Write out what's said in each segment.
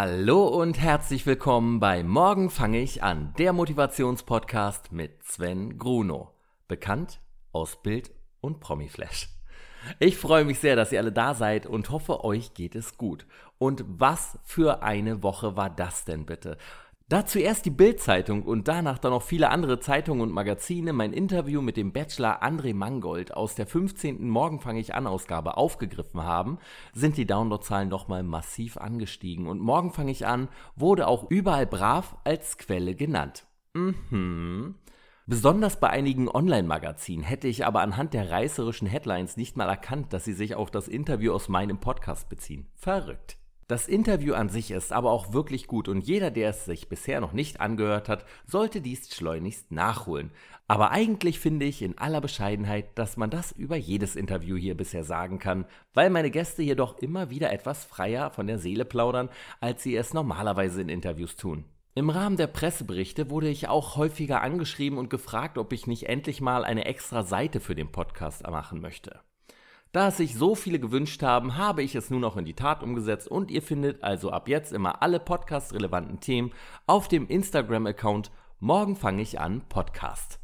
Hallo und herzlich willkommen bei Morgen fange ich an, der Motivationspodcast mit Sven Gruno, bekannt aus Bild und Promiflash. Ich freue mich sehr, dass ihr alle da seid und hoffe, euch geht es gut. Und was für eine Woche war das denn bitte? Da zuerst die Bild-Zeitung und danach dann noch viele andere Zeitungen und Magazine mein Interview mit dem Bachelor André Mangold aus der 15. Morgen fange ich an Ausgabe aufgegriffen haben, sind die Downloadzahlen nochmal massiv angestiegen und Morgen fange ich an wurde auch überall brav als Quelle genannt. Mhm. Besonders bei einigen Online-Magazinen hätte ich aber anhand der reißerischen Headlines nicht mal erkannt, dass sie sich auf das Interview aus meinem Podcast beziehen. Verrückt. Das Interview an sich ist aber auch wirklich gut und jeder, der es sich bisher noch nicht angehört hat, sollte dies schleunigst nachholen. Aber eigentlich finde ich in aller Bescheidenheit, dass man das über jedes Interview hier bisher sagen kann, weil meine Gäste hier doch immer wieder etwas freier von der Seele plaudern, als sie es normalerweise in Interviews tun. Im Rahmen der Presseberichte wurde ich auch häufiger angeschrieben und gefragt, ob ich nicht endlich mal eine extra Seite für den Podcast machen möchte. Da es sich so viele gewünscht haben, habe ich es nun auch in die Tat umgesetzt und ihr findet also ab jetzt immer alle podcast-relevanten Themen auf dem Instagram-Account Morgen fange ich an Podcast.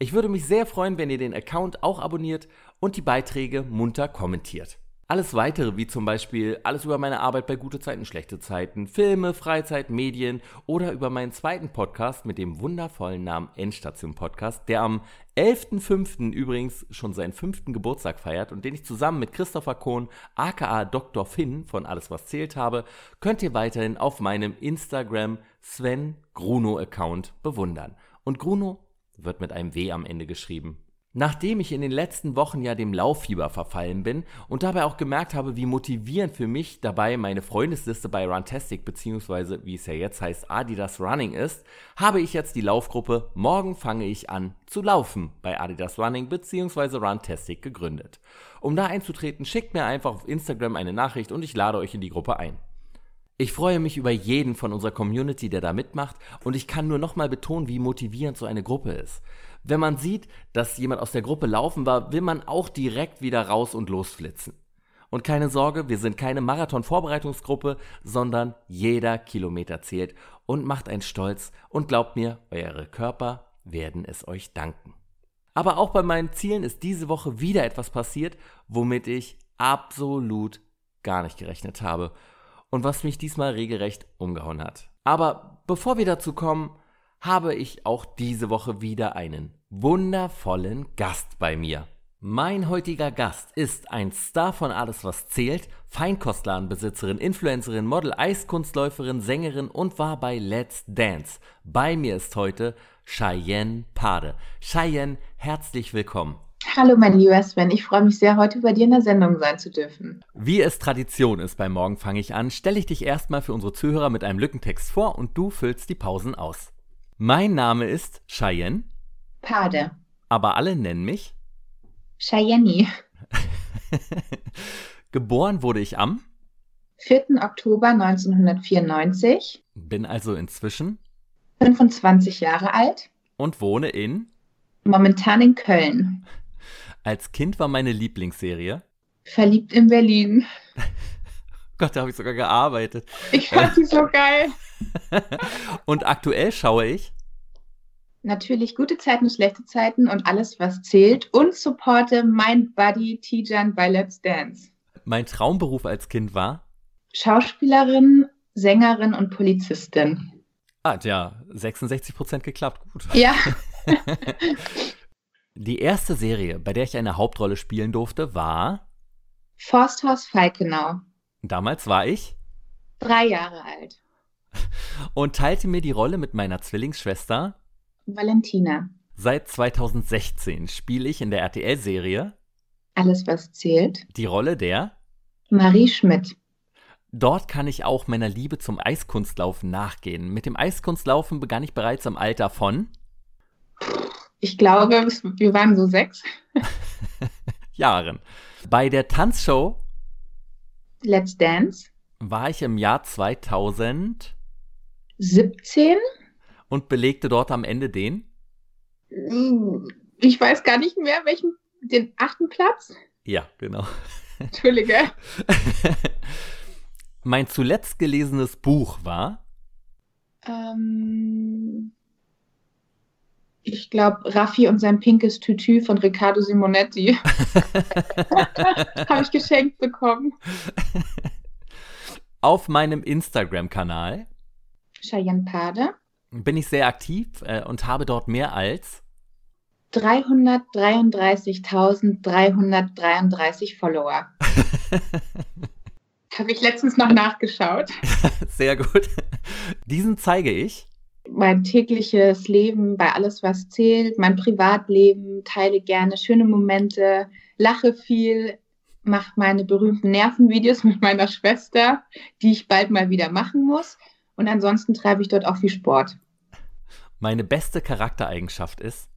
Ich würde mich sehr freuen, wenn ihr den Account auch abonniert und die Beiträge munter kommentiert. Alles weitere, wie zum Beispiel alles über meine Arbeit bei gute Zeiten, schlechte Zeiten, Filme, Freizeit, Medien oder über meinen zweiten Podcast mit dem wundervollen Namen Endstation Podcast, der am 11.05. übrigens schon seinen fünften Geburtstag feiert und den ich zusammen mit Christopher Kohn, aka Dr. Finn von Alles was zählt habe, könnt ihr weiterhin auf meinem Instagram Sven Gruno Account bewundern. Und Gruno wird mit einem W am Ende geschrieben. Nachdem ich in den letzten Wochen ja dem Lauffieber verfallen bin und dabei auch gemerkt habe, wie motivierend für mich dabei meine Freundesliste bei Runtastic bzw. wie es ja jetzt heißt Adidas Running ist, habe ich jetzt die Laufgruppe Morgen fange ich an zu laufen bei Adidas Running bzw. Runtastic gegründet. Um da einzutreten, schickt mir einfach auf Instagram eine Nachricht und ich lade euch in die Gruppe ein. Ich freue mich über jeden von unserer Community, der da mitmacht und ich kann nur nochmal betonen, wie motivierend so eine Gruppe ist. Wenn man sieht, dass jemand aus der Gruppe laufen war, will man auch direkt wieder raus und losflitzen. Und keine Sorge, wir sind keine Marathon-Vorbereitungsgruppe, sondern jeder Kilometer zählt und macht einen stolz und glaubt mir, eure Körper werden es euch danken. Aber auch bei meinen Zielen ist diese Woche wieder etwas passiert, womit ich absolut gar nicht gerechnet habe und was mich diesmal regelrecht umgehauen hat. Aber bevor wir dazu kommen, habe ich auch diese Woche wieder einen wundervollen Gast bei mir. Mein heutiger Gast ist ein Star von Alles, was zählt, Feinkostladenbesitzerin, Influencerin, Model, Eiskunstläuferin, Sängerin und war bei Let's Dance. Bei mir ist heute Cheyenne Pade. Cheyenne, herzlich willkommen. Hallo, mein lieber Sven. Ich freue mich sehr, heute bei dir in der Sendung sein zu dürfen. Wie es Tradition ist beim Morgen fange ich an, stelle ich dich erstmal für unsere Zuhörer mit einem Lückentext vor und du füllst die Pausen aus. Mein Name ist Cheyenne. Pade. Aber alle nennen mich Cheyenne. Geboren wurde ich am 4. Oktober 1994. Bin also inzwischen 25 Jahre alt. Und wohne in Momentan in Köln. Als Kind war meine Lieblingsserie. Verliebt in Berlin. Gott, da habe ich sogar gearbeitet. Ich fand sie so geil. und aktuell schaue ich natürlich gute Zeiten, schlechte Zeiten und alles, was zählt und supporte mein Buddy Tijan bei Let's Dance. Mein Traumberuf als Kind war Schauspielerin, Sängerin und Polizistin. Ah, ja, 66 Prozent geklappt, gut. Ja. Die erste Serie, bei der ich eine Hauptrolle spielen durfte, war Forsthaus Falkenau. Damals war ich drei Jahre alt. Und teilte mir die Rolle mit meiner Zwillingsschwester Valentina. Seit 2016 spiele ich in der RTL-Serie Alles, was zählt. Die Rolle der Marie Schmidt. Dort kann ich auch meiner Liebe zum Eiskunstlaufen nachgehen. Mit dem Eiskunstlaufen begann ich bereits im Alter von ich glaube, wir waren so sechs. Jahren. Bei der Tanzshow Let's Dance war ich im Jahr 2017 und belegte dort am Ende den? Ich weiß gar nicht mehr, welchen, den achten Platz? Ja, genau. Entschuldige. Mein zuletzt gelesenes Buch war? Ähm, ich glaube, Raffi und sein pinkes Tütü von Riccardo Simonetti. Habe ich geschenkt bekommen. Auf meinem Instagram-Kanal Cheyenne Pade bin ich sehr aktiv äh, und habe dort mehr als 333.333 Follower. Habe ich letztens noch nachgeschaut. Sehr gut. Diesen zeige ich. Mein tägliches Leben bei alles, was zählt, mein Privatleben, teile gerne schöne Momente, lache viel, mache meine berühmten Nervenvideos mit meiner Schwester, die ich bald mal wieder machen muss. Und ansonsten treibe ich dort auch viel Sport. Meine beste Charaktereigenschaft ist?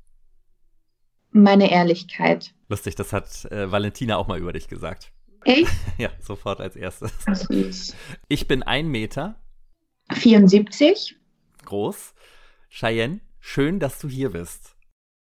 Meine Ehrlichkeit. Lustig, das hat äh, Valentina auch mal über dich gesagt. Echt? Ja, sofort als erstes. Ich bin ein Meter 74. groß. Cheyenne, schön, dass du hier bist.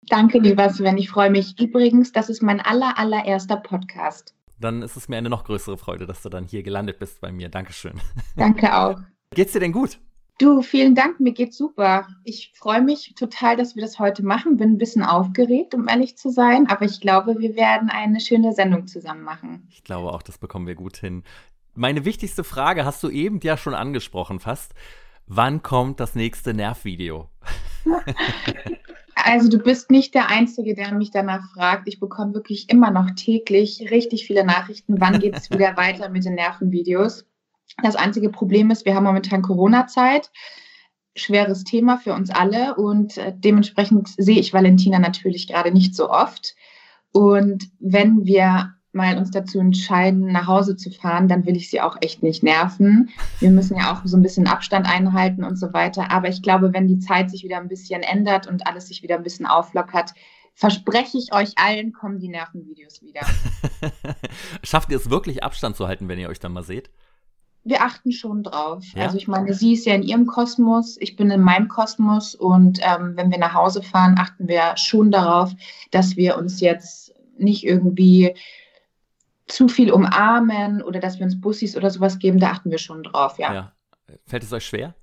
Danke, lieber Sven. Ich freue mich. Übrigens, das ist mein aller, allererster Podcast. Dann ist es mir eine noch größere Freude, dass du dann hier gelandet bist bei mir. Dankeschön. Danke auch. Geht's dir denn gut? Du, vielen Dank. Mir geht's super. Ich freue mich total, dass wir das heute machen. Bin ein bisschen aufgeregt, um ehrlich zu sein. Aber ich glaube, wir werden eine schöne Sendung zusammen machen. Ich glaube auch, das bekommen wir gut hin. Meine wichtigste Frage hast du eben ja schon angesprochen fast. Wann kommt das nächste Nervvideo? Also du bist nicht der Einzige, der mich danach fragt. Ich bekomme wirklich immer noch täglich richtig viele Nachrichten. Wann geht es wieder weiter mit den Nervenvideos? Das einzige Problem ist, wir haben momentan Corona-Zeit. Schweres Thema für uns alle und äh, dementsprechend sehe ich Valentina natürlich gerade nicht so oft. Und wenn wir mal uns dazu entscheiden, nach Hause zu fahren, dann will ich sie auch echt nicht nerven. Wir müssen ja auch so ein bisschen Abstand einhalten und so weiter. Aber ich glaube, wenn die Zeit sich wieder ein bisschen ändert und alles sich wieder ein bisschen auflockert, verspreche ich euch allen, kommen die Nervenvideos wieder. Schafft ihr es wirklich Abstand zu halten, wenn ihr euch dann mal seht? Wir achten schon drauf. Ja? Also ich meine, sie ist ja in ihrem Kosmos, ich bin in meinem Kosmos und ähm, wenn wir nach Hause fahren, achten wir schon darauf, dass wir uns jetzt nicht irgendwie zu viel umarmen oder dass wir uns Bussis oder sowas geben, da achten wir schon drauf, ja. Ja. Fällt es euch schwer?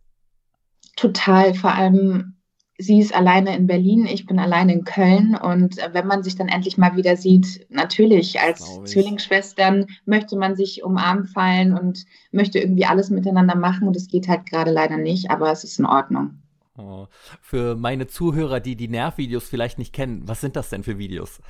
Total, vor allem sie ist alleine in Berlin, ich bin alleine in Köln und äh, wenn man sich dann endlich mal wieder sieht, natürlich als. Zwillingsschwestern möchte man sich umarmen fallen und möchte irgendwie alles miteinander machen und es geht halt gerade leider nicht, aber es ist in Ordnung. Oh. Für meine Zuhörer, die die Nervvideos vielleicht nicht kennen, was sind das denn für Videos?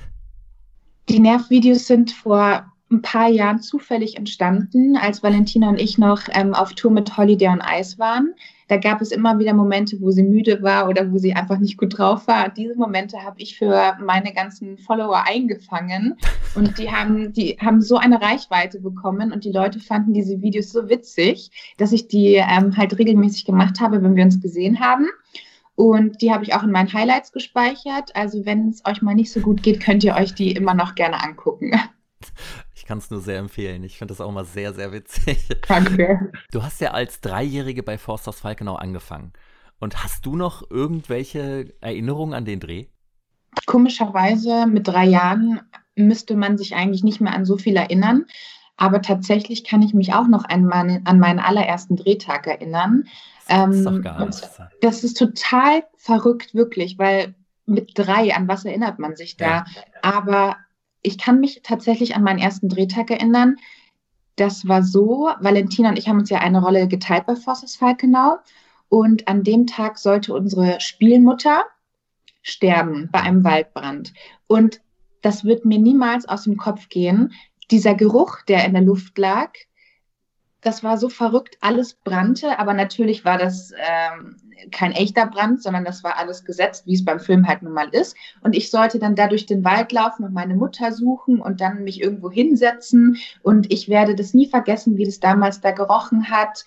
Die Nervvideos sind vor ein paar Jahren zufällig entstanden, als Valentina und ich noch ähm, auf Tour mit Holiday on Ice waren. Da gab es immer wieder Momente, wo sie müde war oder wo sie einfach nicht gut drauf war. Und diese Momente habe ich für meine ganzen Follower eingefangen. Und die haben, die haben so eine Reichweite bekommen und die Leute fanden diese Videos so witzig, dass ich die ähm, halt regelmäßig gemacht habe, wenn wir uns gesehen haben. Und die habe ich auch in meinen Highlights gespeichert. Also wenn es euch mal nicht so gut geht, könnt ihr euch die immer noch gerne angucken. Kann es nur sehr empfehlen. Ich finde das auch immer sehr, sehr witzig. Danke. Du hast ja als Dreijährige bei Forsters Falkenau angefangen. Und hast du noch irgendwelche Erinnerungen an den Dreh? Komischerweise mit drei Jahren müsste man sich eigentlich nicht mehr an so viel erinnern. Aber tatsächlich kann ich mich auch noch an, meine, an meinen allerersten Drehtag erinnern. Das ist Ähm, doch gar nicht. Das ist total verrückt, wirklich, weil mit drei, an was erinnert man sich da? Ja. Aber ich kann mich tatsächlich an meinen ersten Drehtag erinnern. Das war so, Valentina und ich haben uns ja eine Rolle geteilt bei Forces Falkenau. Und an dem Tag sollte unsere Spielmutter sterben bei einem Waldbrand. Und das wird mir niemals aus dem Kopf gehen. Dieser Geruch, der in der Luft lag, das war so verrückt, alles brannte, aber natürlich war das ähm, kein echter Brand, sondern das war alles gesetzt, wie es beim Film halt nun mal ist. Und ich sollte dann da durch den Wald laufen und meine Mutter suchen und dann mich irgendwo hinsetzen. Und ich werde das nie vergessen, wie das damals da gerochen hat.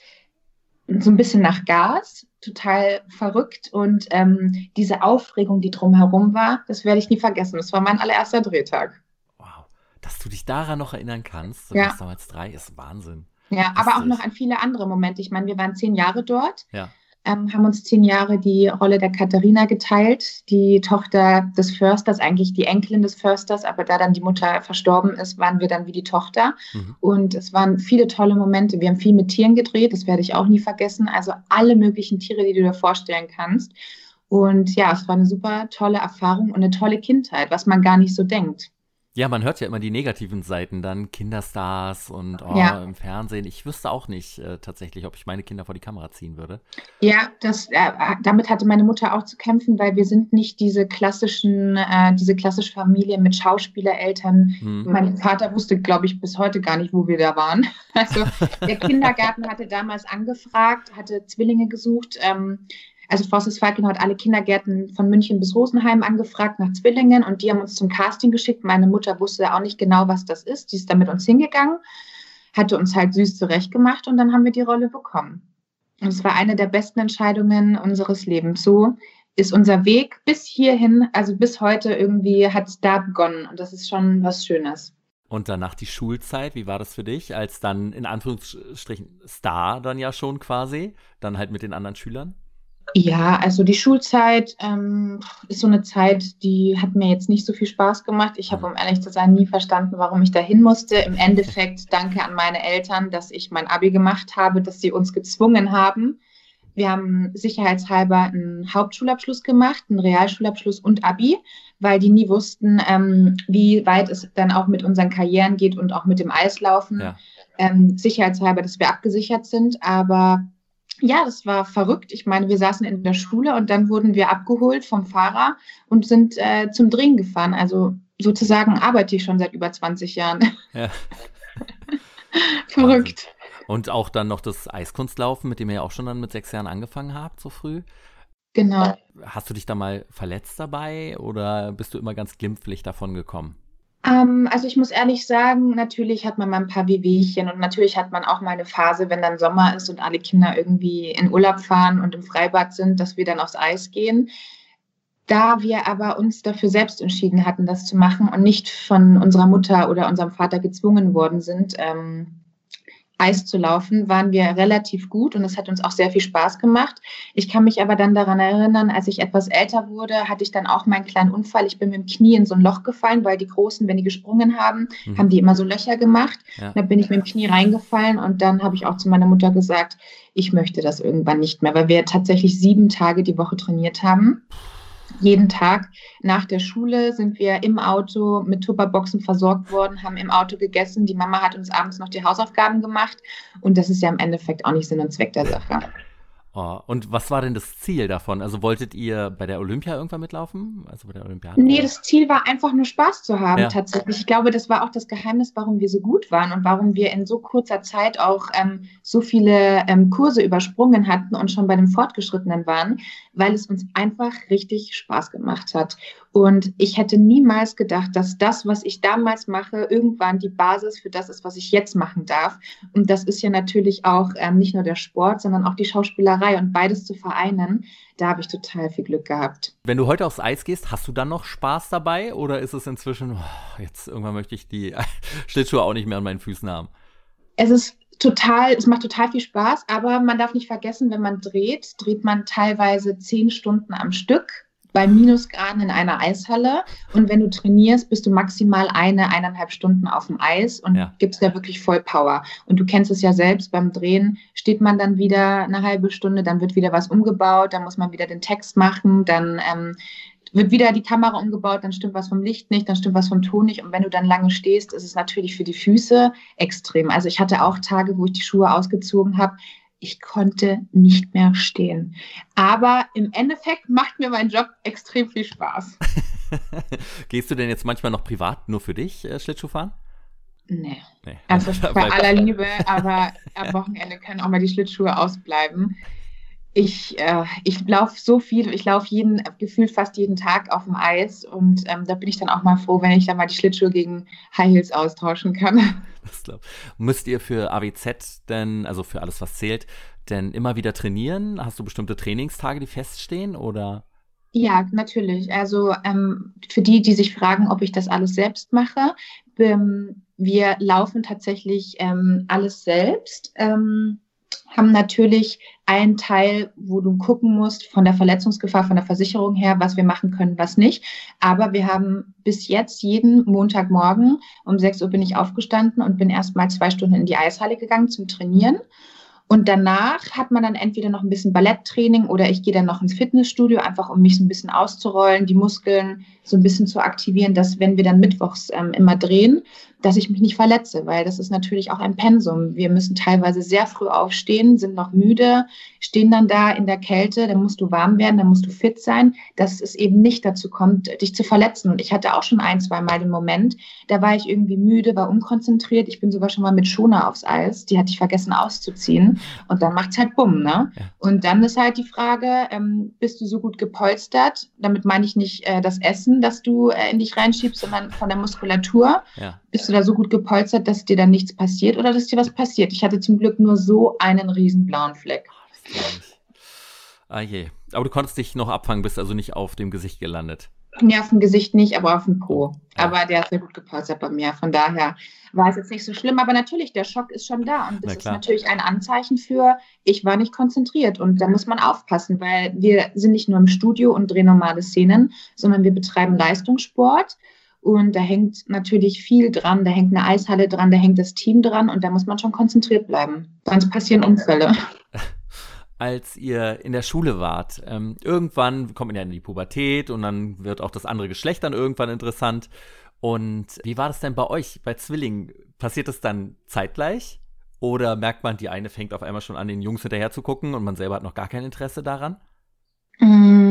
So ein bisschen nach Gas, total verrückt. Und ähm, diese Aufregung, die drumherum war, das werde ich nie vergessen. Das war mein allererster Drehtag. Wow. Dass du dich daran noch erinnern kannst, du Ja. warst damals drei, ist Wahnsinn. Ja, aber auch noch an viele andere Momente. Ich meine, wir waren zehn Jahre dort. Ja. ähm, haben uns zehn Jahre die Rolle der Katharina geteilt, die Tochter des Försters, eigentlich die Enkelin des Försters, aber da dann die Mutter verstorben ist, waren wir dann wie die Tochter. Mhm. Und es waren viele tolle Momente. Wir haben viel mit Tieren gedreht, das werde ich auch nie vergessen. Also alle möglichen Tiere, die du dir vorstellen kannst. Und ja, es war eine super tolle Erfahrung und eine tolle Kindheit, was man gar nicht so denkt. Ja, man hört ja immer die negativen Seiten dann, Kinderstars und oh, ja. im Fernsehen. Ich wüsste auch nicht äh, tatsächlich, ob ich meine Kinder vor die Kamera ziehen würde. Ja, das, äh, damit hatte meine Mutter auch zu kämpfen, weil wir sind nicht diese klassischen, äh, diese klassische Familie mit Schauspielereltern. Hm. Mein Vater wusste, glaube ich, bis heute gar nicht, wo wir da waren. Also der Kindergarten hatte damals angefragt, hatte Zwillinge gesucht. Ähm, also Forces Falken hat alle Kindergärten von München bis Rosenheim angefragt nach Zwillingen und die haben uns zum Casting geschickt. Meine Mutter wusste auch nicht genau, was das ist. Die ist da mit uns hingegangen, hatte uns halt süß zurechtgemacht und dann haben wir die Rolle bekommen. Und es war eine der besten Entscheidungen unseres Lebens. So ist unser Weg bis hierhin, also bis heute irgendwie hat es da begonnen und das ist schon was Schönes. Und danach die Schulzeit, wie war das für dich, als dann in Anführungsstrichen Star dann ja schon quasi, dann halt mit den anderen Schülern? Ja, also die Schulzeit ähm, ist so eine Zeit, die hat mir jetzt nicht so viel Spaß gemacht. Ich habe, um ehrlich zu sein, nie verstanden, warum ich dahin musste. Im Endeffekt danke an meine Eltern, dass ich mein Abi gemacht habe, dass sie uns gezwungen haben. Wir haben sicherheitshalber einen Hauptschulabschluss gemacht, einen Realschulabschluss und Abi, weil die nie wussten, ähm, wie weit es dann auch mit unseren Karrieren geht und auch mit dem Eislaufen. Ja. Ähm, sicherheitshalber, dass wir abgesichert sind, aber ja, das war verrückt. Ich meine, wir saßen in der Schule und dann wurden wir abgeholt vom Fahrer und sind äh, zum Drehen gefahren. Also sozusagen arbeite ich schon seit über 20 Jahren. Ja. verrückt. Und auch dann noch das Eiskunstlaufen, mit dem ihr ja auch schon dann mit sechs Jahren angefangen habt, so früh. Genau. Hast du dich da mal verletzt dabei oder bist du immer ganz glimpflich davon gekommen? Ähm, also ich muss ehrlich sagen, natürlich hat man mal ein paar Wehwehchen und natürlich hat man auch mal eine Phase, wenn dann Sommer ist und alle Kinder irgendwie in Urlaub fahren und im Freibad sind, dass wir dann aufs Eis gehen. Da wir aber uns dafür selbst entschieden hatten, das zu machen und nicht von unserer Mutter oder unserem Vater gezwungen worden sind, ähm, Eis zu laufen, waren wir relativ gut und es hat uns auch sehr viel Spaß gemacht. Ich kann mich aber dann daran erinnern, als ich etwas älter wurde, hatte ich dann auch meinen kleinen Unfall. Ich bin mit dem Knie in so ein Loch gefallen, weil die Großen, wenn die gesprungen haben, mhm. haben die immer so Löcher gemacht. Ja. Da bin ich mit dem Knie reingefallen und dann habe ich auch zu meiner Mutter gesagt, ich möchte das irgendwann nicht mehr, weil wir tatsächlich sieben Tage die Woche trainiert haben jeden Tag nach der Schule sind wir im Auto mit Tupperboxen versorgt worden, haben im Auto gegessen. Die Mama hat uns abends noch die Hausaufgaben gemacht. Und das ist ja im Endeffekt auch nicht Sinn und Zweck der Sache. Oh, und was war denn das Ziel davon? Also wolltet ihr bei der Olympia irgendwann mitlaufen? Also bei der Olympiade? Nee, das Ziel war einfach nur Spaß zu haben, ja. tatsächlich. Ich glaube, das war auch das Geheimnis, warum wir so gut waren und warum wir in so kurzer Zeit auch ähm, so viele ähm, Kurse übersprungen hatten und schon bei den Fortgeschrittenen waren, weil es uns einfach richtig Spaß gemacht hat. Und ich hätte niemals gedacht, dass das, was ich damals mache, irgendwann die Basis für das ist, was ich jetzt machen darf. Und das ist ja natürlich auch ähm, nicht nur der Sport, sondern auch die Schauspielerei und beides zu vereinen. Da habe ich total viel Glück gehabt. Wenn du heute aufs Eis gehst, hast du dann noch Spaß dabei oder ist es inzwischen, oh, jetzt irgendwann möchte ich die Schlittschuhe auch nicht mehr an meinen Füßen haben? Es ist total, es macht total viel Spaß, aber man darf nicht vergessen, wenn man dreht, dreht man teilweise zehn Stunden am Stück bei Minusgraden in einer Eishalle. Und wenn du trainierst, bist du maximal eine, eineinhalb Stunden auf dem Eis und ja. gibst da wirklich voll Power. Und du kennst es ja selbst, beim Drehen steht man dann wieder eine halbe Stunde, dann wird wieder was umgebaut, dann muss man wieder den Text machen, dann ähm, wird wieder die Kamera umgebaut, dann stimmt was vom Licht nicht, dann stimmt was vom Ton nicht. Und wenn du dann lange stehst, ist es natürlich für die Füße extrem. Also ich hatte auch Tage, wo ich die Schuhe ausgezogen habe, ich konnte nicht mehr stehen. Aber im Endeffekt macht mir mein Job extrem viel Spaß. Gehst du denn jetzt manchmal noch privat nur für dich äh, Schlittschuh fahren? Nee. nee. Also bei aller Liebe, aber am Wochenende können auch mal die Schlittschuhe ausbleiben. Ich, äh, ich laufe so viel, ich laufe jeden, gefühlt fast jeden Tag auf dem Eis und ähm, da bin ich dann auch mal froh, wenn ich dann mal die Schlittschuhe gegen High Heels austauschen kann. Das glaub. Müsst ihr für AWZ denn, also für alles, was zählt, denn immer wieder trainieren? Hast du bestimmte Trainingstage, die feststehen oder? Ja, natürlich. Also ähm, für die, die sich fragen, ob ich das alles selbst mache, ähm, wir laufen tatsächlich ähm, alles selbst. Ähm, haben natürlich einen Teil, wo du gucken musst von der Verletzungsgefahr, von der Versicherung her, was wir machen können, was nicht. Aber wir haben bis jetzt jeden Montagmorgen um 6 Uhr bin ich aufgestanden und bin erst mal zwei Stunden in die Eishalle gegangen zum Trainieren. Und danach hat man dann entweder noch ein bisschen Balletttraining oder ich gehe dann noch ins Fitnessstudio, einfach um mich so ein bisschen auszurollen, die Muskeln so ein bisschen zu aktivieren, dass wenn wir dann mittwochs ähm, immer drehen, dass ich mich nicht verletze, weil das ist natürlich auch ein Pensum. Wir müssen teilweise sehr früh aufstehen, sind noch müde, stehen dann da in der Kälte, dann musst du warm werden, dann musst du fit sein, dass es eben nicht dazu kommt, dich zu verletzen. Und ich hatte auch schon ein, zwei Mal den Moment, da war ich irgendwie müde, war unkonzentriert. Ich bin sogar schon mal mit Schoner aufs Eis, die hatte ich vergessen auszuziehen. Und dann macht's halt bumm, ne? Ja. Und dann ist halt die Frage, ähm, bist du so gut gepolstert? Damit meine ich nicht äh, das Essen, das du äh, in dich reinschiebst, sondern von der Muskulatur. Ja. Bist du da so gut gepolstert, dass dir dann nichts passiert oder dass dir was passiert? Ich hatte zum Glück nur so einen riesen blauen Fleck. Ah je. Aber du konntest dich noch abfangen, bist also nicht auf dem Gesicht gelandet. Nee, auf dem Gesicht nicht, aber auf dem Po. Ja. Aber der hat sehr gut gepolstert bei mir. Von daher war es jetzt nicht so schlimm. Aber natürlich, der Schock ist schon da. Und das ist natürlich ein Anzeichen für, ich war nicht konzentriert. Und da muss man aufpassen, weil wir sind nicht nur im Studio und drehen normale Szenen, sondern wir betreiben Leistungssport. Und da hängt natürlich viel dran, da hängt eine Eishalle dran, da hängt das Team dran und da muss man schon konzentriert bleiben. Sonst passieren Unfälle. Als ihr in der Schule wart, ähm, irgendwann kommt man ja in die Pubertät und dann wird auch das andere Geschlecht dann irgendwann interessant. Und wie war das denn bei euch, bei Zwillingen? Passiert das dann zeitgleich? Oder merkt man, die eine fängt auf einmal schon an, den Jungs hinterher zu gucken und man selber hat noch gar kein Interesse daran? Mm,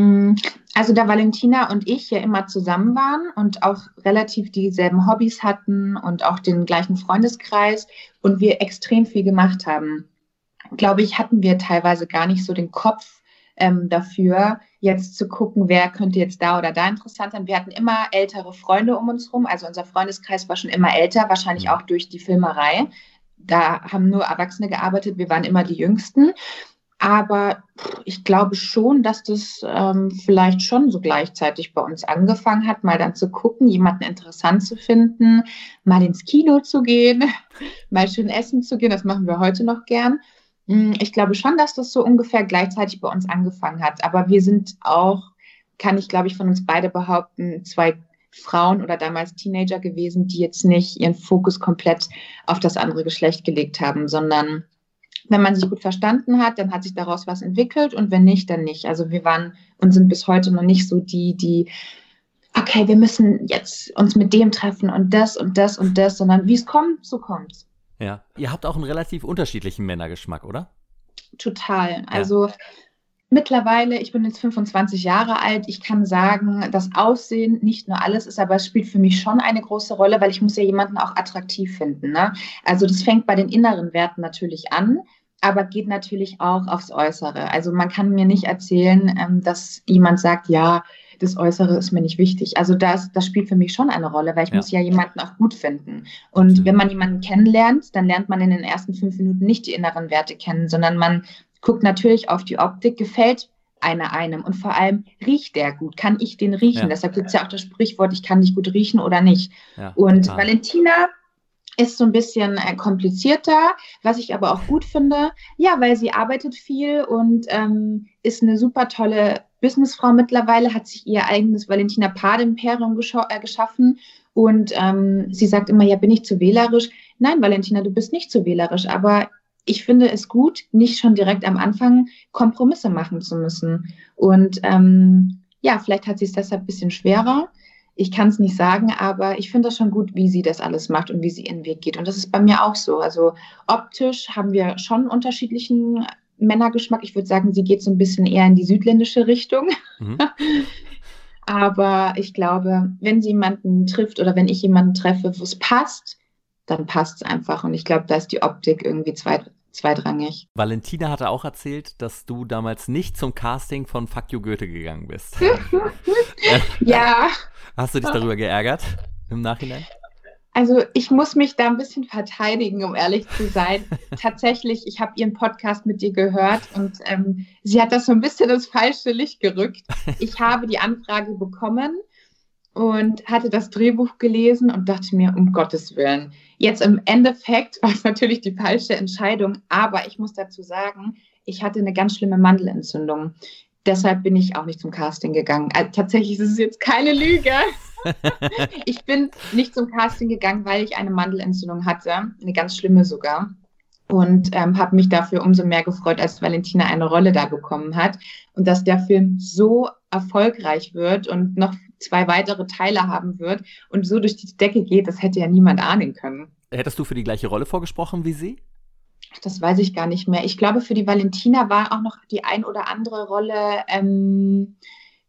also da Valentina und ich ja immer zusammen waren und auch relativ dieselben Hobbys hatten und auch den gleichen Freundeskreis und wir extrem viel gemacht haben, glaube ich, hatten wir teilweise gar nicht so den Kopf ähm, dafür, jetzt zu gucken, wer könnte jetzt da oder da interessant sein. Wir hatten immer ältere Freunde um uns herum, also unser Freundeskreis war schon immer älter, wahrscheinlich auch durch die Filmerei. Da haben nur Erwachsene gearbeitet, wir waren immer die Jüngsten. Aber ich glaube schon, dass das ähm, vielleicht schon so gleichzeitig bei uns angefangen hat, mal dann zu gucken, jemanden interessant zu finden, mal ins Kino zu gehen, mal schön essen zu gehen. Das machen wir heute noch gern. Hm, ich glaube schon, dass das so ungefähr gleichzeitig bei uns angefangen hat. Aber wir sind auch, kann ich glaube ich von uns beide behaupten, zwei Frauen oder damals Teenager gewesen, die jetzt nicht ihren Fokus komplett auf das andere Geschlecht gelegt haben, sondern wenn man sich gut verstanden hat, dann hat sich daraus was entwickelt und wenn nicht, dann nicht. Also wir waren und sind bis heute noch nicht so die, die, okay, wir müssen jetzt uns mit dem treffen und das und das und das, sondern wie es kommt, so kommt's. Ja. Ihr habt auch einen relativ unterschiedlichen Männergeschmack, oder? Total. Also ja. Mittlerweile, ich bin jetzt 25 Jahre alt, ich kann sagen, das Aussehen nicht nur alles ist, aber es spielt für mich schon eine große Rolle, weil ich muss ja jemanden auch attraktiv finden. Ne? Also das fängt bei den inneren Werten natürlich an aber geht natürlich auch aufs Äußere. Also man kann mir nicht erzählen, ähm, dass jemand sagt, ja, das Äußere ist mir nicht wichtig. Also das, das spielt für mich schon eine Rolle, weil ich ja. muss ja jemanden auch gut finden. Und mhm. wenn man jemanden kennenlernt, dann lernt man in den ersten fünf Minuten nicht die inneren Werte kennen, sondern man guckt natürlich auf die Optik, gefällt einer einem und vor allem riecht der gut, kann ich den riechen? Ja. Deshalb gibt es ja auch das Sprichwort, ich kann dich gut riechen oder nicht. Ja, und total. Valentina ist so ein bisschen äh, komplizierter, was ich aber auch gut finde. Ja, weil sie arbeitet viel und ähm, ist eine super tolle Businessfrau mittlerweile, hat sich ihr eigenes Valentina Pade Imperium äh, geschaffen und ähm, sie sagt immer, ja, bin ich zu wählerisch? Nein, Valentina, du bist nicht zu wählerisch, aber ich finde es gut, nicht schon direkt am Anfang Kompromisse machen zu müssen. Und ähm, ja, vielleicht hat sie es deshalb ein bisschen schwerer. Ich kann es nicht sagen, aber ich finde das schon gut, wie sie das alles macht und wie sie ihren Weg geht. Und das ist bei mir auch so. Also optisch haben wir schon unterschiedlichen Männergeschmack. Ich würde sagen, sie geht so ein bisschen eher in die südländische Richtung. Mhm. aber ich glaube, wenn sie jemanden trifft oder wenn ich jemanden treffe, wo es passt, dann passt es einfach. Und ich glaube, da ist die Optik irgendwie zweit, zweitrangig. Valentina hatte auch erzählt, dass du damals nicht zum Casting von Fuck You Goethe gegangen bist. ja. Hast du dich darüber geärgert im Nachhinein? Also ich muss mich da ein bisschen verteidigen, um ehrlich zu sein. Tatsächlich, ich habe ihren Podcast mit dir gehört und ähm, sie hat das so ein bisschen ins falsche Licht gerückt. Ich habe die Anfrage bekommen und hatte das Drehbuch gelesen und dachte mir, um Gottes Willen. Jetzt im Endeffekt war es natürlich die falsche Entscheidung, aber ich muss dazu sagen, ich hatte eine ganz schlimme Mandelentzündung. Deshalb bin ich auch nicht zum Casting gegangen. Also, tatsächlich ist es jetzt keine Lüge. ich bin nicht zum Casting gegangen, weil ich eine Mandelentzündung hatte, eine ganz schlimme sogar und ähm, habe mich dafür umso mehr gefreut, als Valentina eine Rolle da bekommen hat und dass der Film so erfolgreich wird und noch zwei weitere Teile haben wird und so durch die Decke geht, das hätte ja niemand ahnen können. Hättest du für die gleiche Rolle vorgesprochen wie sie? Das weiß ich gar nicht mehr. Ich glaube, für die Valentina war auch noch die ein oder andere Rolle ähm,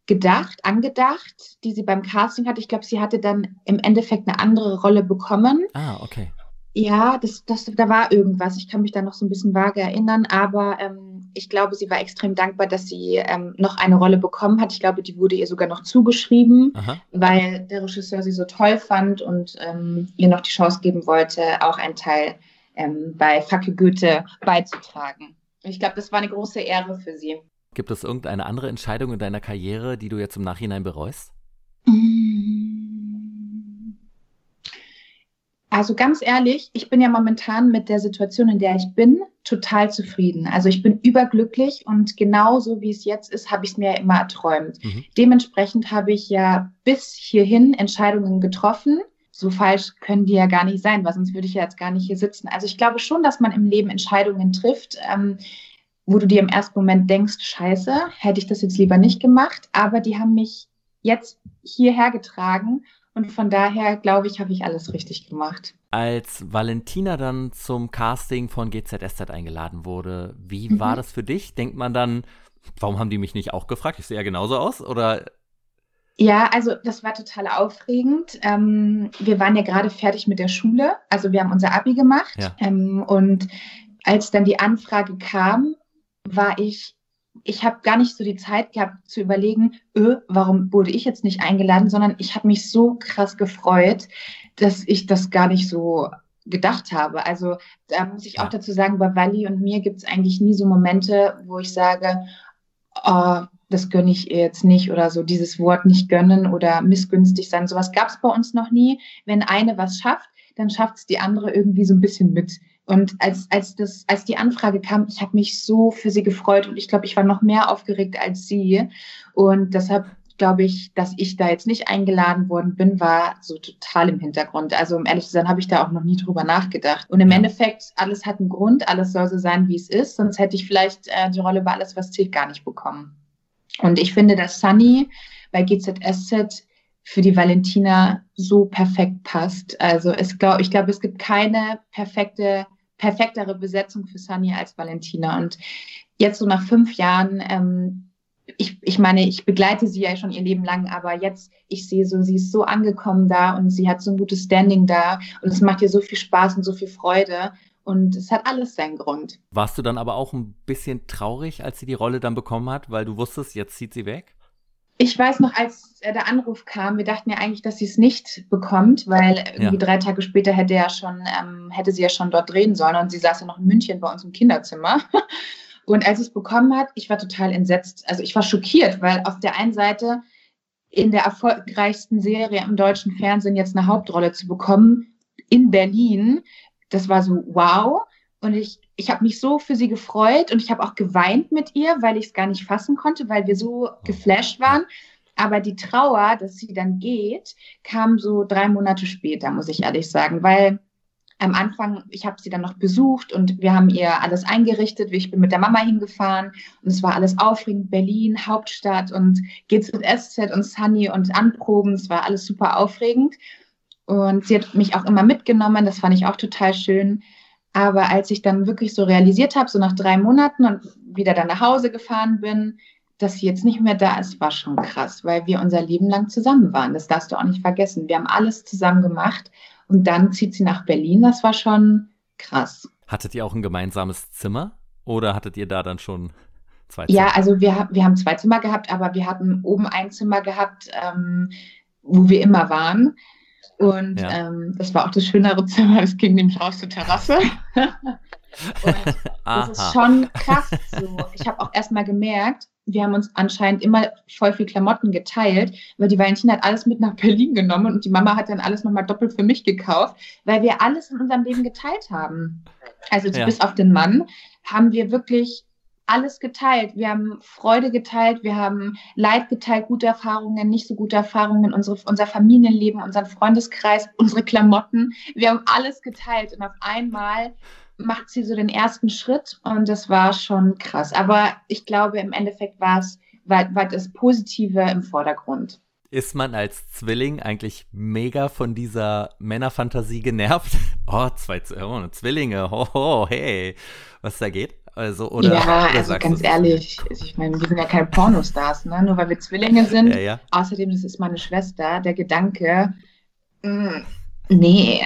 gedacht, angedacht, die sie beim Casting hatte. Ich glaube, sie hatte dann im Endeffekt eine andere Rolle bekommen. Ah, okay. Ja, das, das, da war irgendwas. Ich kann mich da noch so ein bisschen vage erinnern, aber ähm, ich glaube, sie war extrem dankbar, dass sie ähm, noch eine Rolle bekommen hat. Ich glaube, die wurde ihr sogar noch zugeschrieben, Aha. weil der Regisseur sie so toll fand und ähm, ihr noch die Chance geben wollte, auch einen Teil ähm, bei Facke Goethe beizutragen. Ich glaube, das war eine große Ehre für sie. Gibt es irgendeine andere Entscheidung in deiner Karriere, die du jetzt im Nachhinein bereust? Mm. Also ganz ehrlich, ich bin ja momentan mit der Situation, in der ich bin, total zufrieden. Also ich bin überglücklich und genauso wie es jetzt ist, habe ich es mir ja immer erträumt. Mhm. Dementsprechend habe ich ja bis hierhin Entscheidungen getroffen. So falsch können die ja gar nicht sein, weil sonst würde ich ja jetzt gar nicht hier sitzen. Also ich glaube schon, dass man im Leben Entscheidungen trifft, ähm, wo du dir im ersten Moment denkst, scheiße, hätte ich das jetzt lieber nicht gemacht, aber die haben mich jetzt hierher getragen und von daher glaube ich, habe ich alles richtig gemacht. Als Valentina dann zum Casting von GZSZ eingeladen wurde, wie mhm. war das für dich? Denkt man dann, warum haben die mich nicht auch gefragt? Ich sehe ja genauso aus oder ja, also das war total aufregend. Ähm, wir waren ja gerade fertig mit der Schule, also wir haben unser Abi gemacht. Ja. Ähm, und als dann die Anfrage kam, war ich ich habe gar nicht so die Zeit gehabt zu überlegen, öh, warum wurde ich jetzt nicht eingeladen, sondern ich habe mich so krass gefreut, dass ich das gar nicht so gedacht habe. Also da muss ich auch dazu sagen, bei Wally und mir gibt es eigentlich nie so Momente, wo ich sage, oh, das gönne ich ihr jetzt nicht oder so dieses Wort nicht gönnen oder missgünstig sein. Sowas gab es bei uns noch nie. Wenn eine was schafft, dann schafft es die andere irgendwie so ein bisschen mit. Und als, als, das, als die Anfrage kam, ich habe mich so für sie gefreut und ich glaube, ich war noch mehr aufgeregt als sie. Und deshalb glaube ich, dass ich da jetzt nicht eingeladen worden bin, war so total im Hintergrund. Also um ehrlich zu sein, habe ich da auch noch nie drüber nachgedacht. Und im Endeffekt, alles hat einen Grund, alles soll so sein, wie es ist, sonst hätte ich vielleicht äh, die Rolle bei Alles, was zählt, gar nicht bekommen. Und ich finde, dass Sunny bei GZSZ für die Valentina so perfekt passt. Also es glaub, ich glaube, es gibt keine perfekte, perfektere Besetzung für Sunny als Valentina. Und jetzt so nach fünf Jahren, ähm, ich, ich meine, ich begleite sie ja schon ihr Leben lang, aber jetzt, ich sehe so, sie ist so angekommen da und sie hat so ein gutes Standing da und es macht ihr so viel Spaß und so viel Freude. Und es hat alles seinen Grund. Warst du dann aber auch ein bisschen traurig, als sie die Rolle dann bekommen hat, weil du wusstest, jetzt zieht sie weg? Ich weiß noch, als der Anruf kam, wir dachten ja eigentlich, dass sie es nicht bekommt, weil irgendwie ja. drei Tage später hätte, ja schon, ähm, hätte sie ja schon dort drehen sollen und sie saß ja noch in München bei uns im Kinderzimmer. Und als sie es bekommen hat, ich war total entsetzt. Also ich war schockiert, weil auf der einen Seite in der erfolgreichsten Serie im deutschen Fernsehen jetzt eine Hauptrolle zu bekommen in Berlin, das war so wow. Und ich, ich habe mich so für sie gefreut und ich habe auch geweint mit ihr, weil ich es gar nicht fassen konnte, weil wir so geflasht waren. Aber die Trauer, dass sie dann geht, kam so drei Monate später, muss ich ehrlich sagen, weil am Anfang, ich habe sie dann noch besucht und wir haben ihr alles eingerichtet. Ich bin mit der Mama hingefahren und es war alles aufregend. Berlin, Hauptstadt und GZSZ und Sunny und Anproben. Es war alles super aufregend. Und sie hat mich auch immer mitgenommen. Das fand ich auch total schön. Aber als ich dann wirklich so realisiert habe, so nach drei Monaten und wieder dann nach Hause gefahren bin, dass sie jetzt nicht mehr da ist, war schon krass, weil wir unser Leben lang zusammen waren. Das darfst du auch nicht vergessen. Wir haben alles zusammen gemacht und dann zieht sie nach Berlin. Das war schon krass. Hattet ihr auch ein gemeinsames Zimmer oder hattet ihr da dann schon zwei Zimmer? Ja, also wir, wir haben zwei Zimmer gehabt, aber wir hatten oben ein Zimmer gehabt, ähm, wo wir immer waren. Und ja. ähm, das war auch das schönere Zimmer, das ging nämlich raus zur Terrasse. Und das ist schon krass so. Ich habe auch erstmal gemerkt, wir haben uns anscheinend immer voll viel Klamotten geteilt, weil die Valentina hat alles mit nach Berlin genommen und die Mama hat dann alles nochmal doppelt für mich gekauft, weil wir alles in unserem Leben geteilt haben. Also ja. bis auf den Mann haben wir wirklich alles geteilt. Wir haben Freude geteilt, wir haben Leid geteilt, gute Erfahrungen, nicht so gute Erfahrungen, unsere, unser Familienleben, unseren Freundeskreis, unsere Klamotten. Wir haben alles geteilt und auf einmal macht sie so den ersten Schritt und das war schon krass. Aber ich glaube, im Endeffekt war es war, war das Positive im Vordergrund. Ist man als Zwilling eigentlich mega von dieser Männerfantasie genervt? Oh, zwei oh, Zwillinge, oh, oh, hey, was da geht? Also, oder, ja, also ganz ehrlich, ich meine, wir sind ja keine Pornostars, ne? nur weil wir Zwillinge sind. Ja, ja. Außerdem, das ist meine Schwester, der Gedanke, mh, mm, nee,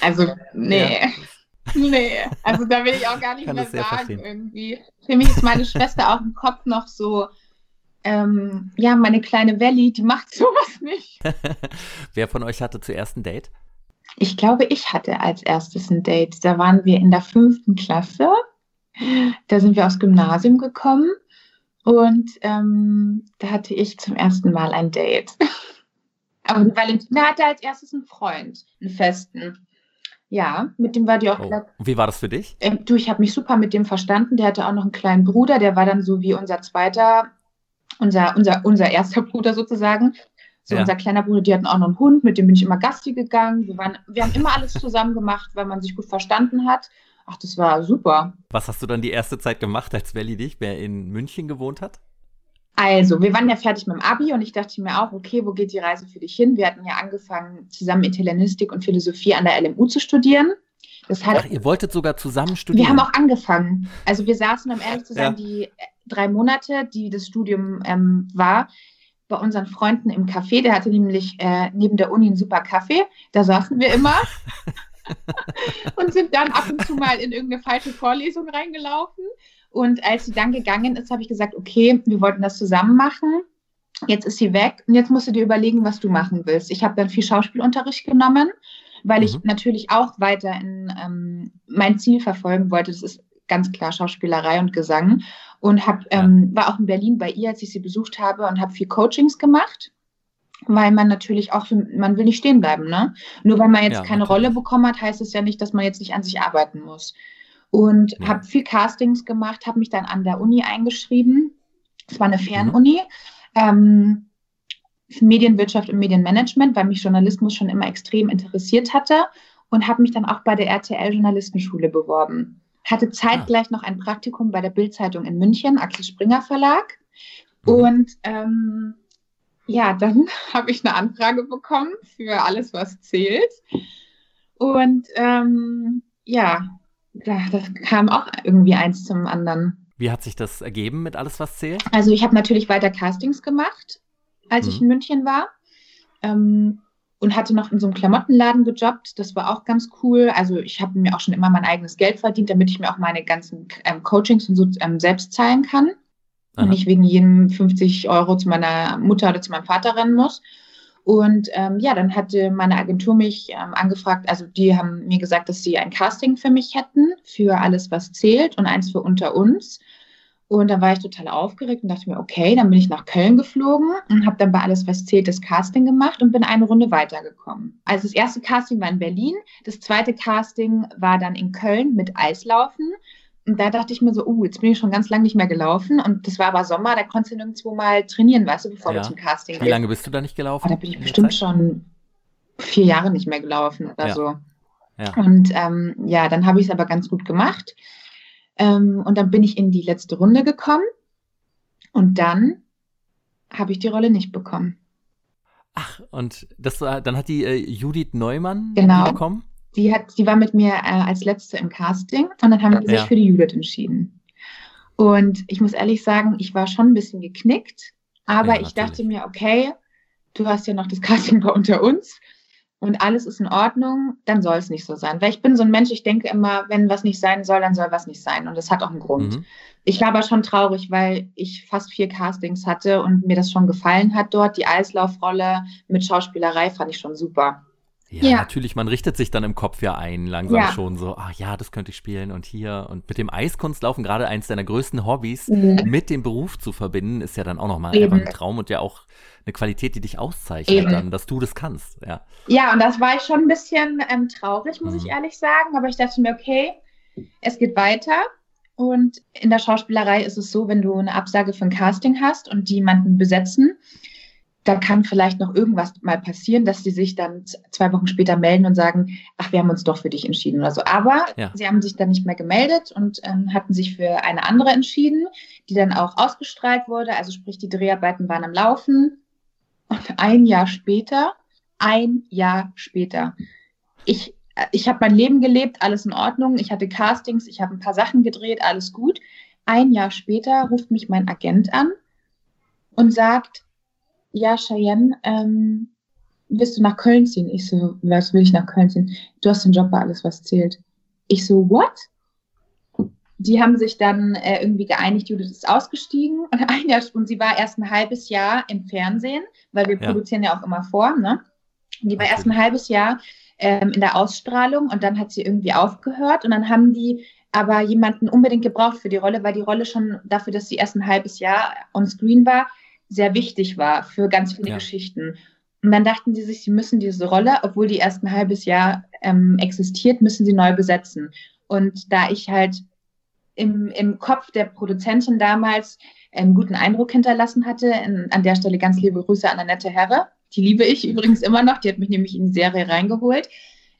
also nee. Ja. Nee, also da will ich auch gar nicht Kann mehr sagen verstehen. irgendwie. Für mich ist meine Schwester auch im Kopf noch so, ähm, ja, meine kleine Valley, die macht sowas nicht. Wer von euch hatte zuerst ein Date? Ich glaube, ich hatte als erstes ein Date. Da waren wir in der fünften Klasse. Da sind wir aus Gymnasium gekommen und ähm, da hatte ich zum ersten Mal ein Date. Aber Valentina hatte als erstes einen Freund, einen festen. Ja, mit dem war die auch. Oh. Wie war das für dich? Ähm, du, ich habe mich super mit dem verstanden. Der hatte auch noch einen kleinen Bruder, der war dann so wie unser zweiter, unser, unser, unser erster Bruder sozusagen. So ja. unser kleiner Bruder, die hatten auch noch einen Hund, mit dem bin ich immer Gasti gegangen. Wir, waren, wir haben immer alles zusammen gemacht, weil man sich gut verstanden hat. Ach, das war super. Was hast du dann die erste Zeit gemacht, als Welli dich, wer in München gewohnt hat? Also, wir waren ja fertig mit dem Abi und ich dachte mir auch, okay, wo geht die Reise für dich hin? Wir hatten ja angefangen, zusammen Italienistik und Philosophie an der LMU zu studieren. Das hat, Ach, ihr wolltet sogar zusammen studieren? Wir haben auch angefangen. Also, wir saßen, um ehrlich zu sein, ja. die drei Monate, die das Studium ähm, war, bei unseren Freunden im Café. Der hatte nämlich äh, neben der Uni einen super Kaffee. Da saßen wir immer. und sind dann ab und zu mal in irgendeine falsche Vorlesung reingelaufen. Und als sie dann gegangen ist, habe ich gesagt, okay, wir wollten das zusammen machen. Jetzt ist sie weg und jetzt musst du dir überlegen, was du machen willst. Ich habe dann viel Schauspielunterricht genommen, weil mhm. ich natürlich auch weiter in ähm, mein Ziel verfolgen wollte. Das ist ganz klar Schauspielerei und Gesang. Und hab, ähm, war auch in Berlin bei ihr, als ich sie besucht habe und habe viel Coachings gemacht weil man natürlich auch, man will nicht stehen bleiben, ne? Nur weil man jetzt ja, keine natürlich. Rolle bekommen hat, heißt es ja nicht, dass man jetzt nicht an sich arbeiten muss. Und ja. habe viel Castings gemacht, habe mich dann an der Uni eingeschrieben. Es war eine mhm. Fernuni. Mhm. Ähm, Medienwirtschaft und Medienmanagement, weil mich Journalismus schon immer extrem interessiert hatte und habe mich dann auch bei der RTL Journalistenschule beworben. Hatte zeitgleich ah. noch ein Praktikum bei der Bildzeitung in München, Axel Springer Verlag. Mhm. Und ähm, ja, dann habe ich eine Anfrage bekommen für alles, was zählt. Und ähm, ja, da, das kam auch irgendwie eins zum anderen. Wie hat sich das ergeben mit alles, was zählt? Also ich habe natürlich weiter Castings gemacht, als mhm. ich in München war. Ähm, und hatte noch in so einem Klamottenladen gejobbt. Das war auch ganz cool. Also ich habe mir auch schon immer mein eigenes Geld verdient, damit ich mir auch meine ganzen ähm, Coachings und so ähm, selbst zahlen kann. Aha. und nicht wegen jedem 50 Euro zu meiner Mutter oder zu meinem Vater rennen muss. Und ähm, ja, dann hatte meine Agentur mich ähm, angefragt, also die haben mir gesagt, dass sie ein Casting für mich hätten, für alles, was zählt und eins für unter uns. Und dann war ich total aufgeregt und dachte mir, okay, dann bin ich nach Köln geflogen und habe dann bei alles, was zählt, das Casting gemacht und bin eine Runde weitergekommen. Also das erste Casting war in Berlin, das zweite Casting war dann in Köln mit Eislaufen. Und da dachte ich mir so, oh, jetzt bin ich schon ganz lange nicht mehr gelaufen. Und das war aber Sommer, da konntest du nirgendwo mal trainieren, weißt du, bevor ja. du zum Casting gehst. Wie lange bist du da nicht gelaufen? Oh, da bin ich bestimmt schon vier Jahre nicht mehr gelaufen oder ja. so. Ja. Und ähm, ja, dann habe ich es aber ganz gut gemacht. Ähm, und dann bin ich in die letzte Runde gekommen. Und dann habe ich die Rolle nicht bekommen. Ach, und das war, dann hat die äh, Judith Neumann genau. bekommen? Die, hat, die war mit mir äh, als letzte im Casting und dann haben sie ja. sich für die Judith entschieden. Und ich muss ehrlich sagen, ich war schon ein bisschen geknickt, aber ja, ich dachte mir, okay, du hast ja noch das Casting bei unter uns und alles ist in Ordnung, dann soll es nicht so sein. Weil ich bin so ein Mensch, ich denke immer, wenn was nicht sein soll, dann soll was nicht sein. Und das hat auch einen Grund. Mhm. Ich war aber schon traurig, weil ich fast vier Castings hatte und mir das schon gefallen hat dort. Die Eislaufrolle mit Schauspielerei fand ich schon super. Ja, ja, natürlich, man richtet sich dann im Kopf ja ein, langsam ja. schon so, ach ja, das könnte ich spielen und hier. Und mit dem Eiskunstlaufen, gerade eins deiner größten Hobbys, mhm. mit dem Beruf zu verbinden, ist ja dann auch nochmal ein Traum und ja auch eine Qualität, die dich auszeichnet, Eben. dann, dass du das kannst. Ja, ja und das war ich schon ein bisschen ähm, traurig, muss mhm. ich ehrlich sagen. Aber ich dachte mir, okay, es geht weiter. Und in der Schauspielerei ist es so, wenn du eine Absage von Casting hast und die jemanden besetzen, da kann vielleicht noch irgendwas mal passieren, dass sie sich dann zwei Wochen später melden und sagen, ach, wir haben uns doch für dich entschieden oder so. Aber ja. sie haben sich dann nicht mehr gemeldet und ähm, hatten sich für eine andere entschieden, die dann auch ausgestrahlt wurde. Also sprich, die Dreharbeiten waren am Laufen. Und ein Jahr später, ein Jahr später, ich, ich habe mein Leben gelebt, alles in Ordnung. Ich hatte Castings, ich habe ein paar Sachen gedreht, alles gut. Ein Jahr später ruft mich mein Agent an und sagt, ja, Cheyenne, ähm, willst du nach Köln ziehen? Ich so, was will ich nach Köln ziehen? Du hast den Job bei alles, was zählt. Ich so, what? Die haben sich dann äh, irgendwie geeinigt, Judith ist ausgestiegen und ein Jahr und sie war erst ein halbes Jahr im Fernsehen, weil wir ja. produzieren ja auch immer vor, ne? Die war okay. erst ein halbes Jahr ähm, in der Ausstrahlung und dann hat sie irgendwie aufgehört und dann haben die aber jemanden unbedingt gebraucht für die Rolle, weil die Rolle schon dafür, dass sie erst ein halbes Jahr on screen war, sehr wichtig war für ganz viele ja. Geschichten. Und dann dachten sie sich, sie müssen diese Rolle, obwohl die erst ein halbes Jahr ähm, existiert, müssen sie neu besetzen. Und da ich halt im, im Kopf der Produzentin damals einen guten Eindruck hinterlassen hatte, in, an der Stelle ganz liebe Grüße an Annette Herre, die liebe ich übrigens immer noch, die hat mich nämlich in die Serie reingeholt,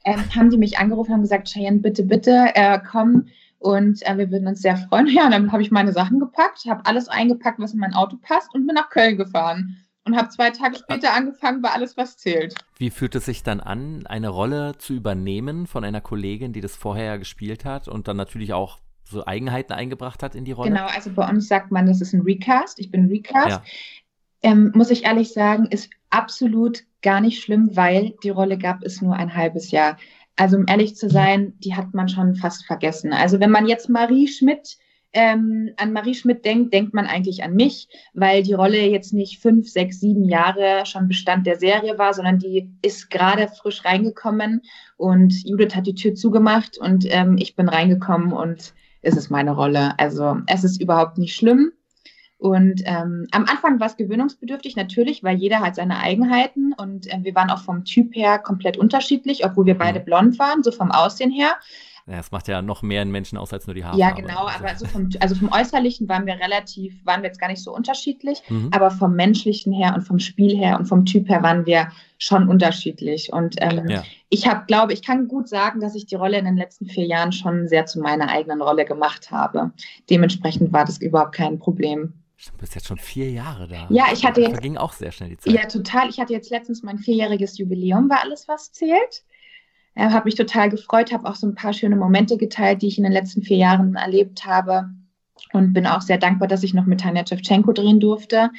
ähm, haben die mich angerufen und gesagt, Cheyenne, bitte, bitte, äh, komm, und äh, wir würden uns sehr freuen. Ja, dann habe ich meine Sachen gepackt, habe alles eingepackt, was in mein Auto passt und bin nach Köln gefahren. Und habe zwei Tage später angefangen bei Alles, was zählt. Wie fühlt es sich dann an, eine Rolle zu übernehmen von einer Kollegin, die das vorher gespielt hat und dann natürlich auch so Eigenheiten eingebracht hat in die Rolle? Genau, also bei uns sagt man, das ist ein Recast. Ich bin ein Recast. Ja. Ähm, muss ich ehrlich sagen, ist absolut gar nicht schlimm, weil die Rolle gab es nur ein halbes Jahr. Also um ehrlich zu sein, die hat man schon fast vergessen. Also wenn man jetzt Marie Schmidt ähm, an Marie Schmidt denkt, denkt man eigentlich an mich, weil die Rolle jetzt nicht fünf, sechs, sieben Jahre schon Bestand der Serie war, sondern die ist gerade frisch reingekommen und Judith hat die Tür zugemacht und ähm, ich bin reingekommen und es ist meine Rolle. Also es ist überhaupt nicht schlimm. Und ähm, am Anfang war es gewöhnungsbedürftig, natürlich, weil jeder hat seine Eigenheiten und äh, wir waren auch vom Typ her komplett unterschiedlich, obwohl wir beide blond waren, so vom Aussehen her. Ja, es macht ja noch mehr einen Menschen aus als nur die Haare. Ja, genau, also. aber so vom, also vom Äußerlichen waren wir relativ, waren wir jetzt gar nicht so unterschiedlich, mhm. aber vom Menschlichen her und vom Spiel her und vom Typ her waren wir schon unterschiedlich. Und ähm, ja. ich habe, glaube ich, kann gut sagen, dass ich die Rolle in den letzten vier Jahren schon sehr zu meiner eigenen Rolle gemacht habe. Dementsprechend war das überhaupt kein Problem. Du bist jetzt schon vier Jahre da. Ja, ich hatte jetzt. Da ging auch sehr schnell die Zeit. Ja, total. Ich hatte jetzt letztens mein vierjähriges Jubiläum, war alles, was zählt. Äh, habe mich total gefreut, habe auch so ein paar schöne Momente geteilt, die ich in den letzten vier Jahren erlebt habe. Und bin auch sehr dankbar, dass ich noch mit Tanja Tschewtschenko drehen durfte,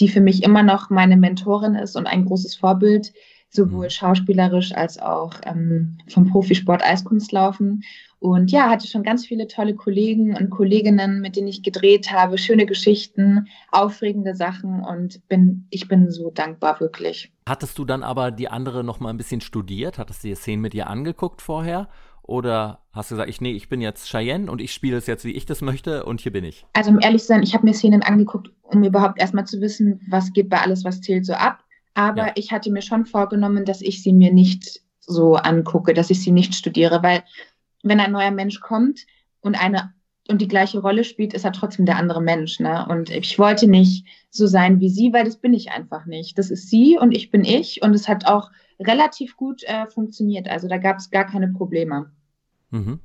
die für mich immer noch meine Mentorin ist und ein großes Vorbild, sowohl mhm. schauspielerisch als auch ähm, vom Profisport Eiskunstlaufen. Und ja, hatte schon ganz viele tolle Kollegen und Kolleginnen, mit denen ich gedreht habe, schöne Geschichten, aufregende Sachen und bin, ich bin so dankbar, wirklich. Hattest du dann aber die andere noch mal ein bisschen studiert? Hattest du die Szenen mit ihr angeguckt vorher? Oder hast du gesagt, ich, nee, ich bin jetzt Cheyenne und ich spiele es jetzt, wie ich das möchte und hier bin ich? Also um ehrlich zu sein, ich habe mir Szenen angeguckt, um überhaupt erstmal zu wissen, was geht bei alles, was zählt, so ab. Aber ja. ich hatte mir schon vorgenommen, dass ich sie mir nicht so angucke, dass ich sie nicht studiere, weil wenn ein neuer Mensch kommt und eine und die gleiche Rolle spielt, ist er trotzdem der andere Mensch. Ne? Und ich wollte nicht so sein wie sie, weil das bin ich einfach nicht. Das ist sie und ich bin ich und es hat auch relativ gut äh, funktioniert. Also da gab es gar keine Probleme. Mhm.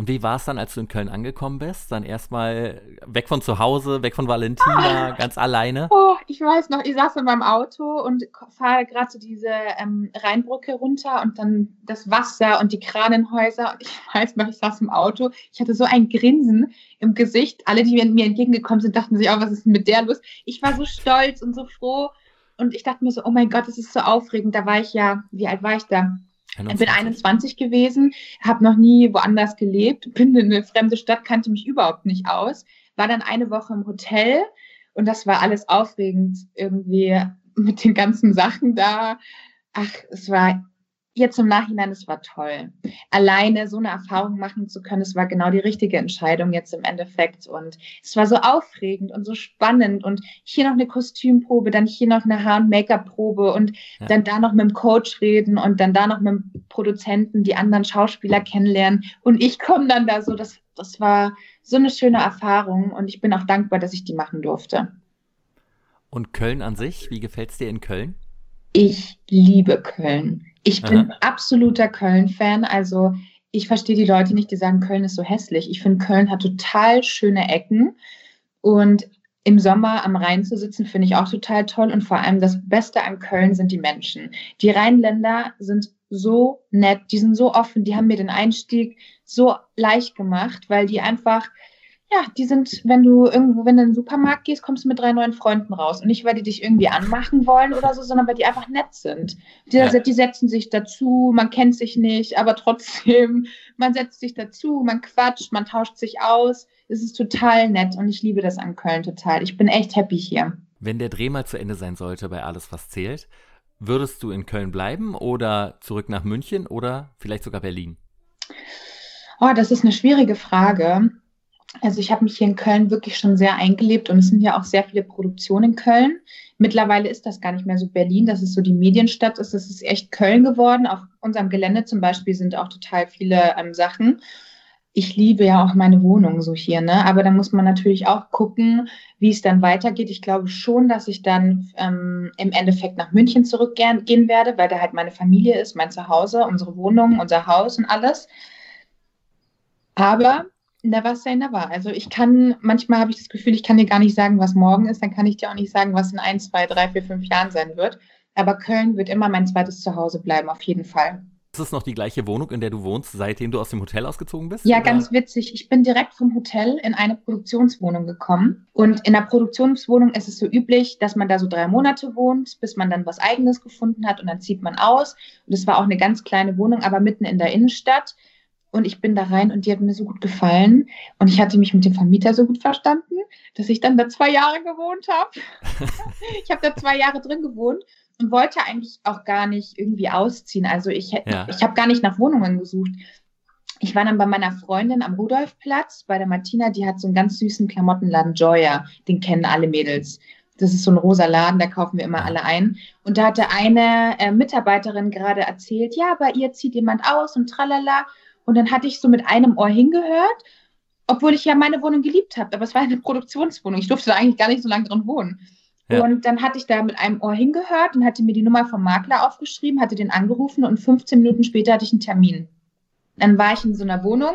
Und wie war es dann, als du in Köln angekommen bist? Dann erstmal weg von zu Hause, weg von Valentina, ah. ganz alleine? Oh, ich weiß noch, ich saß in meinem Auto und fahre gerade so diese ähm, Rheinbrücke runter und dann das Wasser und die Kranenhäuser. Und ich weiß noch, ich saß im Auto, ich hatte so ein Grinsen im Gesicht. Alle, die mir entgegengekommen sind, dachten sich auch, was ist mit der los? Ich war so stolz und so froh. Und ich dachte mir so, oh mein Gott, das ist so aufregend. Da war ich ja, wie alt war ich da? 21. Ich bin 21 gewesen, habe noch nie woanders gelebt, bin in eine fremde Stadt, kannte mich überhaupt nicht aus, war dann eine Woche im Hotel und das war alles aufregend irgendwie mit den ganzen Sachen da. Ach, es war jetzt im Nachhinein, es war toll. Alleine so eine Erfahrung machen zu können, es war genau die richtige Entscheidung jetzt im Endeffekt. Und es war so aufregend und so spannend. Und hier noch eine Kostümprobe, dann hier noch eine Haar- und Make-up-Probe und ja. dann da noch mit dem Coach reden und dann da noch mit dem Produzenten die anderen Schauspieler kennenlernen. Und ich komme dann da so, das, das war so eine schöne Erfahrung und ich bin auch dankbar, dass ich die machen durfte. Und Köln an sich, wie gefällt es dir in Köln? Ich liebe Köln. Ich bin Aha. absoluter Köln-Fan. Also ich verstehe die Leute nicht, die sagen, Köln ist so hässlich. Ich finde, Köln hat total schöne Ecken. Und im Sommer am Rhein zu sitzen, finde ich auch total toll. Und vor allem das Beste an Köln sind die Menschen. Die Rheinländer sind so nett, die sind so offen, die haben mir den Einstieg so leicht gemacht, weil die einfach ja, die sind, wenn du irgendwo, wenn du in den Supermarkt gehst, kommst du mit drei neuen Freunden raus. Und nicht, weil die dich irgendwie anmachen wollen oder so, sondern weil die einfach nett sind. Die, ja. die setzen sich dazu, man kennt sich nicht, aber trotzdem, man setzt sich dazu, man quatscht, man tauscht sich aus. Es ist total nett und ich liebe das an Köln total. Ich bin echt happy hier. Wenn der Dreh mal zu Ende sein sollte bei Alles, was zählt, würdest du in Köln bleiben oder zurück nach München oder vielleicht sogar Berlin? Oh, das ist eine schwierige Frage. Also ich habe mich hier in Köln wirklich schon sehr eingelebt und es sind ja auch sehr viele Produktionen in Köln. Mittlerweile ist das gar nicht mehr so Berlin, dass es so die Medienstadt ist. Es ist echt Köln geworden. Auf unserem Gelände zum Beispiel sind auch total viele ähm, Sachen. Ich liebe ja auch meine Wohnung so hier, ne? Aber da muss man natürlich auch gucken, wie es dann weitergeht. Ich glaube schon, dass ich dann ähm, im Endeffekt nach München zurückgehen werde, weil da halt meine Familie ist, mein Zuhause, unsere Wohnung, unser Haus und alles. Aber Never say never. Also ich kann, manchmal habe ich das Gefühl, ich kann dir gar nicht sagen, was morgen ist, dann kann ich dir auch nicht sagen, was in ein, zwei, drei, vier, fünf Jahren sein wird. Aber Köln wird immer mein zweites Zuhause bleiben, auf jeden Fall. Ist es noch die gleiche Wohnung, in der du wohnst, seitdem du aus dem Hotel ausgezogen bist? Ja, oder? ganz witzig. Ich bin direkt vom Hotel in eine Produktionswohnung gekommen. Und in der Produktionswohnung ist es so üblich, dass man da so drei Monate wohnt, bis man dann was Eigenes gefunden hat und dann zieht man aus. Und es war auch eine ganz kleine Wohnung, aber mitten in der Innenstadt. Und ich bin da rein und die hat mir so gut gefallen. Und ich hatte mich mit dem Vermieter so gut verstanden, dass ich dann da zwei Jahre gewohnt habe. ich habe da zwei Jahre drin gewohnt und wollte eigentlich auch gar nicht irgendwie ausziehen. Also ich, ja. ich habe gar nicht nach Wohnungen gesucht. Ich war dann bei meiner Freundin am Rudolfplatz, bei der Martina, die hat so einen ganz süßen Klamottenladen Joya. Den kennen alle Mädels. Das ist so ein rosa Laden, da kaufen wir immer alle ein. Und da hatte eine äh, Mitarbeiterin gerade erzählt, ja, bei ihr zieht jemand aus und tralala. Und dann hatte ich so mit einem Ohr hingehört, obwohl ich ja meine Wohnung geliebt habe. Aber es war eine Produktionswohnung. Ich durfte da eigentlich gar nicht so lange drin wohnen. Ja. Und dann hatte ich da mit einem Ohr hingehört und hatte mir die Nummer vom Makler aufgeschrieben, hatte den angerufen und 15 Minuten später hatte ich einen Termin. Dann war ich in so einer Wohnung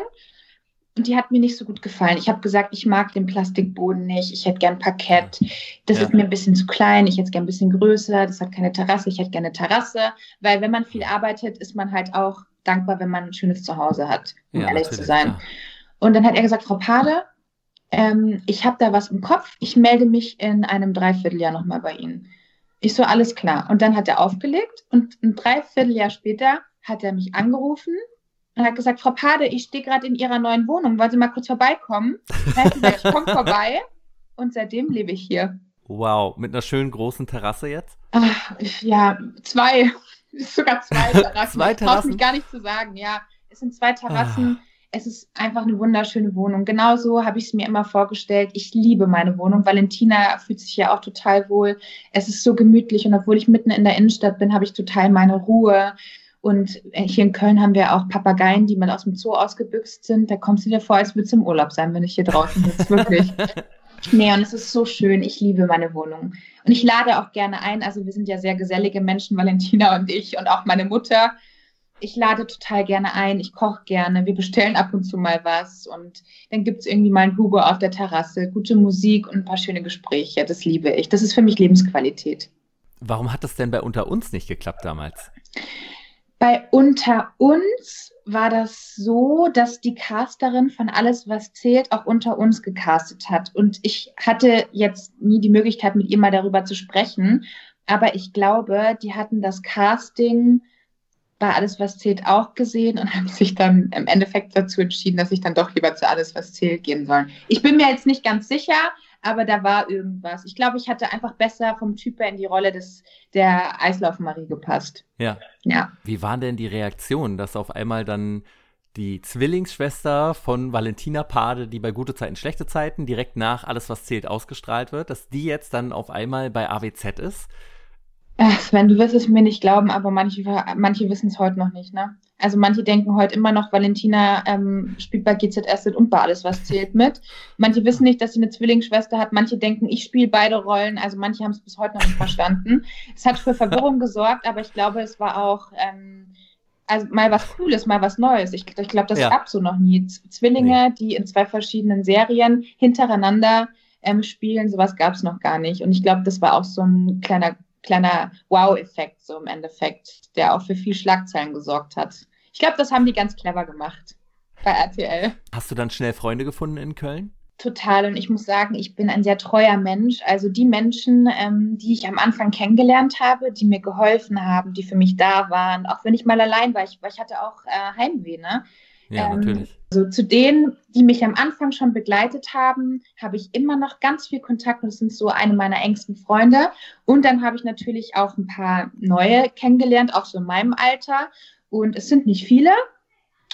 und die hat mir nicht so gut gefallen. Ich habe gesagt, ich mag den Plastikboden nicht, ich hätte gern Parkett. Das ja. ist mir ein bisschen zu klein, ich hätte es gern ein bisschen größer, das hat keine Terrasse, ich hätte gerne Terrasse, weil wenn man viel arbeitet, ist man halt auch dankbar, wenn man ein schönes Zuhause hat, um ja, ehrlich zu sein. Ja. Und dann hat er gesagt, Frau Pade, ähm, ich habe da was im Kopf, ich melde mich in einem Dreivierteljahr nochmal bei Ihnen. Ich so, alles klar. Und dann hat er aufgelegt und ein Dreivierteljahr später hat er mich angerufen und hat gesagt, Frau Pade, ich stehe gerade in Ihrer neuen Wohnung, wollen Sie mal kurz vorbeikommen? Dann hat gesagt, ich komme vorbei und seitdem lebe ich hier. Wow, mit einer schönen großen Terrasse jetzt? Ach, ja, zwei. Sogar zwei Terrassen. zwei Terrassen? Mich gar nicht zu sagen, ja. Es sind zwei Terrassen. Ah. Es ist einfach eine wunderschöne Wohnung. Genauso habe ich es mir immer vorgestellt. Ich liebe meine Wohnung. Valentina fühlt sich ja auch total wohl. Es ist so gemütlich und obwohl ich mitten in der Innenstadt bin, habe ich total meine Ruhe. Und hier in Köln haben wir auch Papageien, die mal aus dem Zoo ausgebüxt sind. Da kommst du dir vor, als würdest du im Urlaub sein, wenn ich hier draußen sitze. Wirklich. Nee, und es ist so schön. Ich liebe meine Wohnung. Und ich lade auch gerne ein. Also wir sind ja sehr gesellige Menschen, Valentina und ich und auch meine Mutter. Ich lade total gerne ein. Ich koche gerne. Wir bestellen ab und zu mal was. Und dann gibt es irgendwie mal ein Hugo auf der Terrasse, gute Musik und ein paar schöne Gespräche. Das liebe ich. Das ist für mich Lebensqualität. Warum hat das denn bei Unter uns nicht geklappt damals? Bei Unter uns war das so, dass die Casterin von Alles, was zählt, auch unter uns gecastet hat. Und ich hatte jetzt nie die Möglichkeit, mit ihr mal darüber zu sprechen. Aber ich glaube, die hatten das Casting bei Alles, was zählt auch gesehen und haben sich dann im Endeffekt dazu entschieden, dass ich dann doch lieber zu Alles, was zählt gehen soll. Ich bin mir jetzt nicht ganz sicher, aber da war irgendwas. Ich glaube, ich hatte einfach besser vom Typ her in die Rolle des, der Eislaufmarie gepasst. Ja. Ja. Wie waren denn die Reaktionen, dass auf einmal dann die Zwillingsschwester von Valentina Pade, die bei gute Zeiten, schlechte Zeiten direkt nach Alles, was zählt, ausgestrahlt wird, dass die jetzt dann auf einmal bei AWZ ist? Ach, Sven, du wirst es mir nicht glauben, aber manche, manche wissen es heute noch nicht, ne? Also manche denken heute immer noch, Valentina ähm, spielt bei GZS und bei alles, was zählt mit. Manche wissen nicht, dass sie eine Zwillingsschwester hat. Manche denken, ich spiele beide Rollen. Also manche haben es bis heute noch nicht verstanden. Es hat für Verwirrung gesorgt, aber ich glaube, es war auch ähm, also mal was Cooles, mal was Neues. Ich, ich glaube, das ja. gab so noch nie. Zwillinge, nee. die in zwei verschiedenen Serien hintereinander ähm, spielen, sowas gab es noch gar nicht. Und ich glaube, das war auch so ein kleiner kleiner Wow-Effekt so im Endeffekt, der auch für viel Schlagzeilen gesorgt hat. Ich glaube, das haben die ganz clever gemacht bei RTL. Hast du dann schnell Freunde gefunden in Köln? Total. Und ich muss sagen, ich bin ein sehr treuer Mensch. Also die Menschen, ähm, die ich am Anfang kennengelernt habe, die mir geholfen haben, die für mich da waren, auch wenn ich mal allein war, ich, weil ich hatte auch äh, Heimweh, ne? Ja, ähm, natürlich. Also zu denen, die mich am Anfang schon begleitet haben, habe ich immer noch ganz viel Kontakt und das sind so eine meiner engsten Freunde. Und dann habe ich natürlich auch ein paar neue kennengelernt, auch so in meinem Alter. Und es sind nicht viele,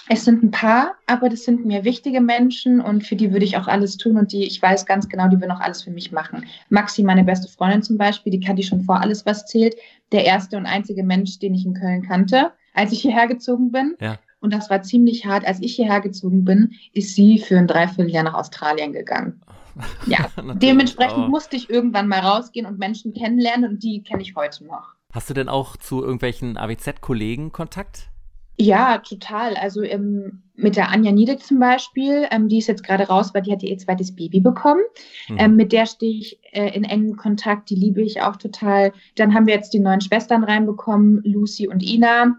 es sind ein paar, aber das sind mir wichtige Menschen und für die würde ich auch alles tun und die, ich weiß ganz genau, die würden auch alles für mich machen. Maxi, meine beste Freundin zum Beispiel, die kannte ich schon vor alles, was zählt. Der erste und einzige Mensch, den ich in Köln kannte, als ich hierher gezogen bin. Ja. Und das war ziemlich hart. Als ich hierher gezogen bin, ist sie für ein Dreivierteljahr nach Australien gegangen. Ja, dementsprechend musste ich irgendwann mal rausgehen und Menschen kennenlernen und die kenne ich heute noch. Hast du denn auch zu irgendwelchen AWZ-Kollegen Kontakt? Ja, total. Also ähm, mit der Anja Niedek zum Beispiel, ähm, die ist jetzt gerade raus, weil die hat ihr zweites Baby bekommen. Mhm. Ähm, mit der stehe ich äh, in engem Kontakt, die liebe ich auch total. Dann haben wir jetzt die neuen Schwestern reinbekommen, Lucy und Ina.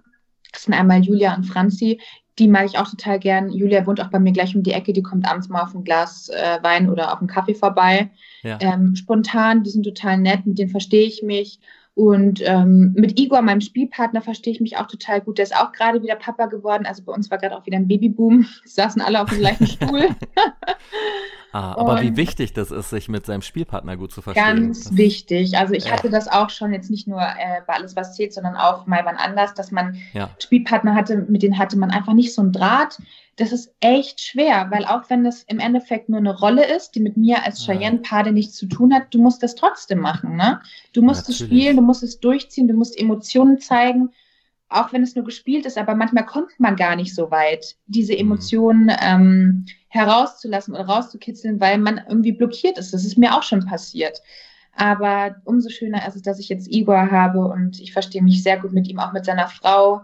Das sind einmal Julia und Franzi. Die mag ich auch total gern. Julia wohnt auch bei mir gleich um die Ecke. Die kommt abends mal auf ein Glas äh, Wein oder auf einen Kaffee vorbei. Ja. Ähm, spontan, die sind total nett, mit denen verstehe ich mich. Und ähm, mit Igor, meinem Spielpartner, verstehe ich mich auch total gut. Der ist auch gerade wieder Papa geworden. Also bei uns war gerade auch wieder ein Babyboom. Wir saßen alle auf dem gleichen Stuhl. Ah, aber und wie wichtig das ist, sich mit seinem Spielpartner gut zu verstehen. Ganz das, wichtig. Also ich ja. hatte das auch schon jetzt nicht nur äh, bei alles, was zählt, sondern auch mal wann anders, dass man ja. Spielpartner hatte, mit denen hatte man einfach nicht so einen Draht. Das ist echt schwer, weil auch wenn das im Endeffekt nur eine Rolle ist, die mit mir als Cheyenne-Pade nichts zu tun hat, du musst das trotzdem machen. Ne? Du musst Natürlich. es spielen, du musst es durchziehen, du musst Emotionen zeigen auch wenn es nur gespielt ist, aber manchmal kommt man gar nicht so weit, diese mhm. Emotionen ähm, herauszulassen oder rauszukitzeln, weil man irgendwie blockiert ist. Das ist mir auch schon passiert. Aber umso schöner ist es, dass ich jetzt Igor habe und ich verstehe mich sehr gut mit ihm, auch mit seiner Frau.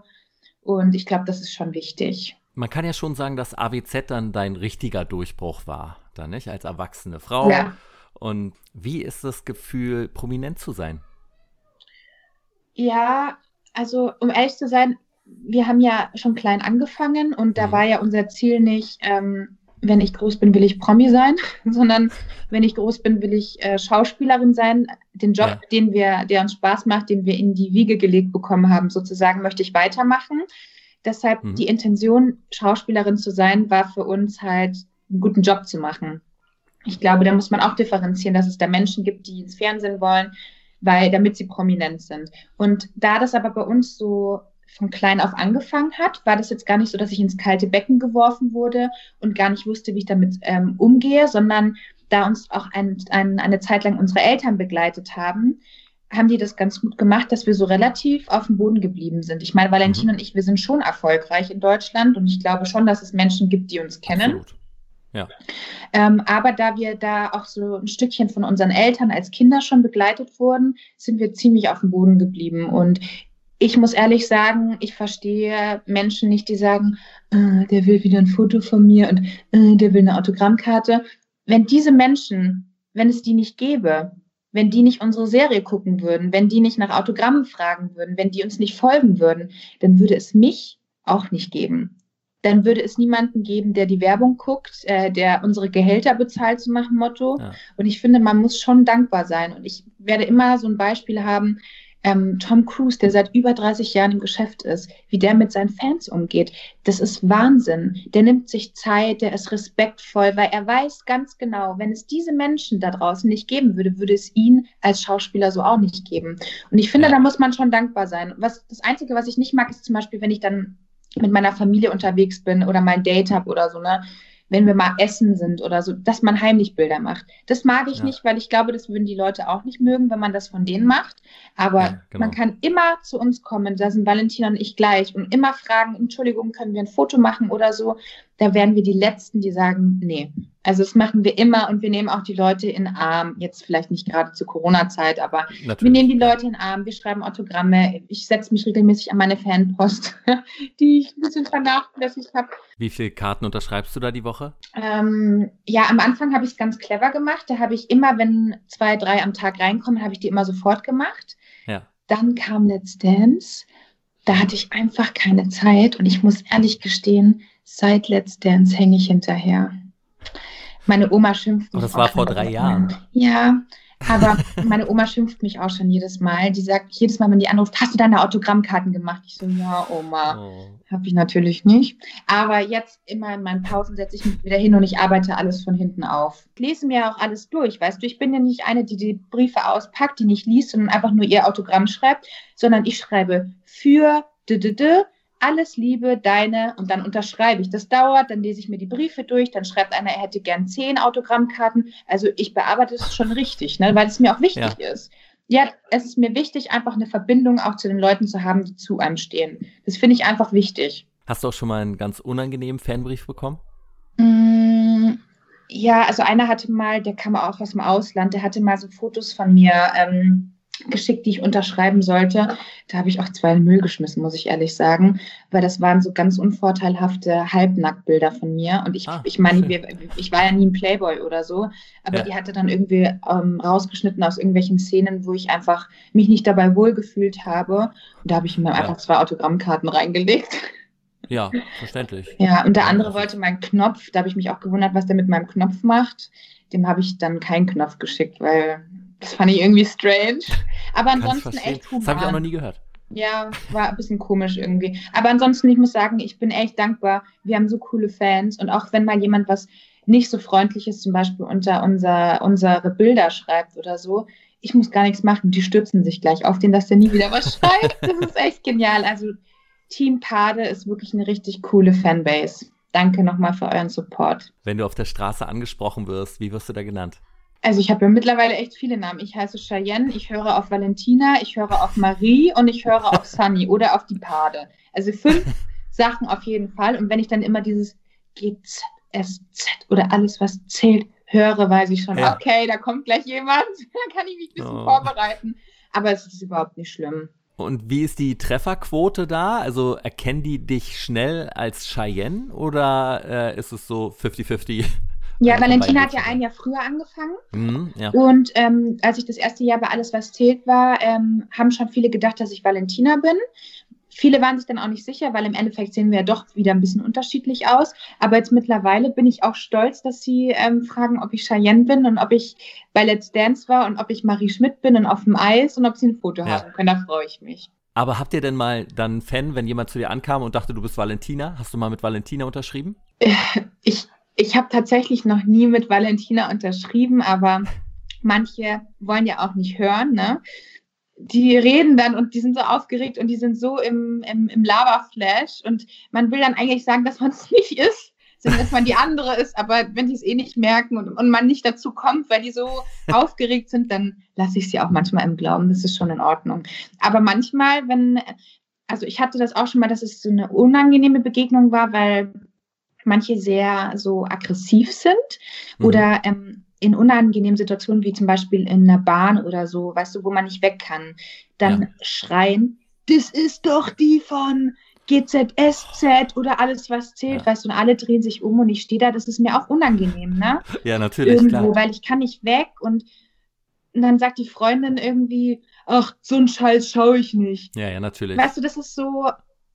Und ich glaube, das ist schon wichtig. Man kann ja schon sagen, dass AWZ dann dein richtiger Durchbruch war, dann nicht als erwachsene Frau. Ja. Und wie ist das Gefühl, prominent zu sein? Ja, also um ehrlich zu sein, wir haben ja schon klein angefangen und da mhm. war ja unser Ziel nicht, ähm, wenn ich groß bin, will ich Promi sein, sondern wenn ich groß bin, will ich äh, Schauspielerin sein. Den Job, ja. den wir, der uns Spaß macht, den wir in die Wiege gelegt bekommen haben, sozusagen, möchte ich weitermachen. Deshalb mhm. die Intention, Schauspielerin zu sein, war für uns halt einen guten Job zu machen. Ich glaube, da muss man auch differenzieren, dass es da Menschen gibt, die ins Fernsehen wollen, weil damit sie prominent sind. Und da das aber bei uns so von klein auf angefangen hat, war das jetzt gar nicht so, dass ich ins kalte Becken geworfen wurde und gar nicht wusste, wie ich damit ähm, umgehe, sondern da uns auch ein, ein, eine Zeit lang unsere Eltern begleitet haben, haben die das ganz gut gemacht, dass wir so relativ auf dem Boden geblieben sind. Ich meine, Valentin mhm. und ich, wir sind schon erfolgreich in Deutschland und ich glaube schon, dass es Menschen gibt, die uns kennen. Absolut. Ja. Ähm, aber da wir da auch so ein Stückchen von unseren Eltern als Kinder schon begleitet wurden, sind wir ziemlich auf dem Boden geblieben. Und ich muss ehrlich sagen, ich verstehe Menschen nicht, die sagen, äh, der will wieder ein Foto von mir und äh, der will eine Autogrammkarte. Wenn diese Menschen, wenn es die nicht gäbe, wenn die nicht unsere Serie gucken würden, wenn die nicht nach Autogrammen fragen würden, wenn die uns nicht folgen würden, dann würde es mich auch nicht geben dann würde es niemanden geben, der die Werbung guckt, äh, der unsere Gehälter bezahlt, so nach dem Motto. Ja. Und ich finde, man muss schon dankbar sein. Und ich werde immer so ein Beispiel haben, ähm, Tom Cruise, der seit über 30 Jahren im Geschäft ist, wie der mit seinen Fans umgeht, das ist Wahnsinn. Der nimmt sich Zeit, der ist respektvoll, weil er weiß ganz genau, wenn es diese Menschen da draußen nicht geben würde, würde es ihn als Schauspieler so auch nicht geben. Und ich finde, da muss man schon dankbar sein. Was, das Einzige, was ich nicht mag, ist zum Beispiel, wenn ich dann mit meiner Familie unterwegs bin oder mein Date habe oder so, ne? Wenn wir mal essen sind oder so, dass man heimlich Bilder macht. Das mag ich ja. nicht, weil ich glaube, das würden die Leute auch nicht mögen, wenn man das von denen macht. Aber ja, genau. man kann immer zu uns kommen, da sind Valentina und ich gleich, und immer fragen, Entschuldigung, können wir ein Foto machen oder so da wären wir die Letzten, die sagen, nee. Also das machen wir immer und wir nehmen auch die Leute in Arm, jetzt vielleicht nicht gerade zur Corona-Zeit, aber Natürlich. wir nehmen die Leute in Arm, wir schreiben Autogramme, ich setze mich regelmäßig an meine Fanpost, die ich ein bisschen vernachlässigt habe. Wie viele Karten unterschreibst du da die Woche? Ähm, ja, am Anfang habe ich es ganz clever gemacht. Da habe ich immer, wenn zwei, drei am Tag reinkommen, habe ich die immer sofort gemacht. Ja. Dann kam Let's Dance. Da hatte ich einfach keine Zeit und ich muss ehrlich gestehen, Seit Let's Dance hänge ich hinterher. Meine Oma schimpft mich. Und das war vor drei Jahren. Ja, aber meine Oma schimpft mich auch schon jedes Mal. Die sagt jedes Mal, wenn die anruft, hast du deine Autogrammkarten gemacht? Ich so, ja, Oma. Oh. Habe ich natürlich nicht. Aber jetzt immer in meinen Pausen setze ich mich wieder hin und ich arbeite alles von hinten auf. Ich lese mir auch alles durch, weißt du. Ich bin ja nicht eine, die die Briefe auspackt, die nicht liest und einfach nur ihr Autogramm schreibt, sondern ich schreibe für d -d -d, alles Liebe, deine, und dann unterschreibe ich. Das dauert, dann lese ich mir die Briefe durch, dann schreibt einer, er hätte gern zehn Autogrammkarten. Also ich bearbeite es schon richtig, ne, weil es mir auch wichtig ja. ist. Ja, es ist mir wichtig, einfach eine Verbindung auch zu den Leuten zu haben, die zu einem stehen. Das finde ich einfach wichtig. Hast du auch schon mal einen ganz unangenehmen Fanbrief bekommen? Mm, ja, also einer hatte mal, der kam auch aus dem Ausland, der hatte mal so Fotos von mir. Ähm, geschickt, die ich unterschreiben sollte. Da habe ich auch zwei in Müll geschmissen, muss ich ehrlich sagen, weil das waren so ganz unvorteilhafte Halbnacktbilder von mir. Und ich, ah, ich meine, ich war ja nie ein Playboy oder so, aber ja. die hatte dann irgendwie ähm, rausgeschnitten aus irgendwelchen Szenen, wo ich einfach mich nicht dabei wohlgefühlt habe. Und da habe ich mir ja. einfach zwei Autogrammkarten reingelegt. Ja, verständlich. Ja, und der andere wollte meinen Knopf. Da habe ich mich auch gewundert, was der mit meinem Knopf macht. Dem habe ich dann keinen Knopf geschickt, weil das fand ich irgendwie strange. Aber ansonsten echt human. Das habe ich auch noch nie gehört. Ja, war ein bisschen komisch irgendwie. Aber ansonsten, ich muss sagen, ich bin echt dankbar. Wir haben so coole Fans. Und auch wenn mal jemand was nicht so freundliches zum Beispiel unter unser, unsere Bilder schreibt oder so, ich muss gar nichts machen. Die stürzen sich gleich auf den, dass der nie wieder was schreibt. Das ist echt genial. Also Team Pade ist wirklich eine richtig coole Fanbase. Danke nochmal für euren Support. Wenn du auf der Straße angesprochen wirst, wie wirst du da genannt? Also ich habe ja mittlerweile echt viele Namen. Ich heiße Cheyenne, ich höre auf Valentina, ich höre auf Marie und ich höre auf Sunny oder auf die Pade. Also fünf Sachen auf jeden Fall. Und wenn ich dann immer dieses GZSZ oder alles, was zählt, höre, weiß ich schon, ja. okay, da kommt gleich jemand, da kann ich mich ein bisschen oh. vorbereiten. Aber es ist überhaupt nicht schlimm. Und wie ist die Trefferquote da? Also erkennen die dich schnell als Cheyenne oder äh, ist es so 50-50? Ja, Valentina hat ja ein Jahr früher angefangen. Mhm, ja. Und ähm, als ich das erste Jahr bei Alles, was zählt war, ähm, haben schon viele gedacht, dass ich Valentina bin. Viele waren sich dann auch nicht sicher, weil im Endeffekt sehen wir ja doch wieder ein bisschen unterschiedlich aus. Aber jetzt mittlerweile bin ich auch stolz, dass sie ähm, fragen, ob ich Cheyenne bin und ob ich bei Let's Dance war und ob ich Marie Schmidt bin und auf dem Eis und ob sie ein Foto ja. haben können. Da freue ich mich. Aber habt ihr denn mal dann einen Fan, wenn jemand zu dir ankam und dachte, du bist Valentina? Hast du mal mit Valentina unterschrieben? Ich ich habe tatsächlich noch nie mit Valentina unterschrieben, aber manche wollen ja auch nicht hören, ne? Die reden dann und die sind so aufgeregt und die sind so im, im, im Lava-Flash und man will dann eigentlich sagen, dass man es nicht ist, sondern dass man die andere ist, aber wenn die es eh nicht merken und, und man nicht dazu kommt, weil die so aufgeregt sind, dann lasse ich sie auch manchmal im Glauben, das ist schon in Ordnung. Aber manchmal, wenn, also ich hatte das auch schon mal, dass es so eine unangenehme Begegnung war, weil manche sehr so aggressiv sind mhm. oder ähm, in unangenehmen Situationen, wie zum Beispiel in einer Bahn oder so, weißt du, wo man nicht weg kann, dann ja. schreien, das ist doch die von GZSZ oder alles, was zählt, ja. weißt du, und alle drehen sich um und ich stehe da, das ist mir auch unangenehm, ne? Ja, natürlich. Irgendwo, klar. weil ich kann nicht weg und, und dann sagt die Freundin irgendwie, ach, so ein Scheiß schaue ich nicht. Ja, ja, natürlich. Weißt du, das ist so,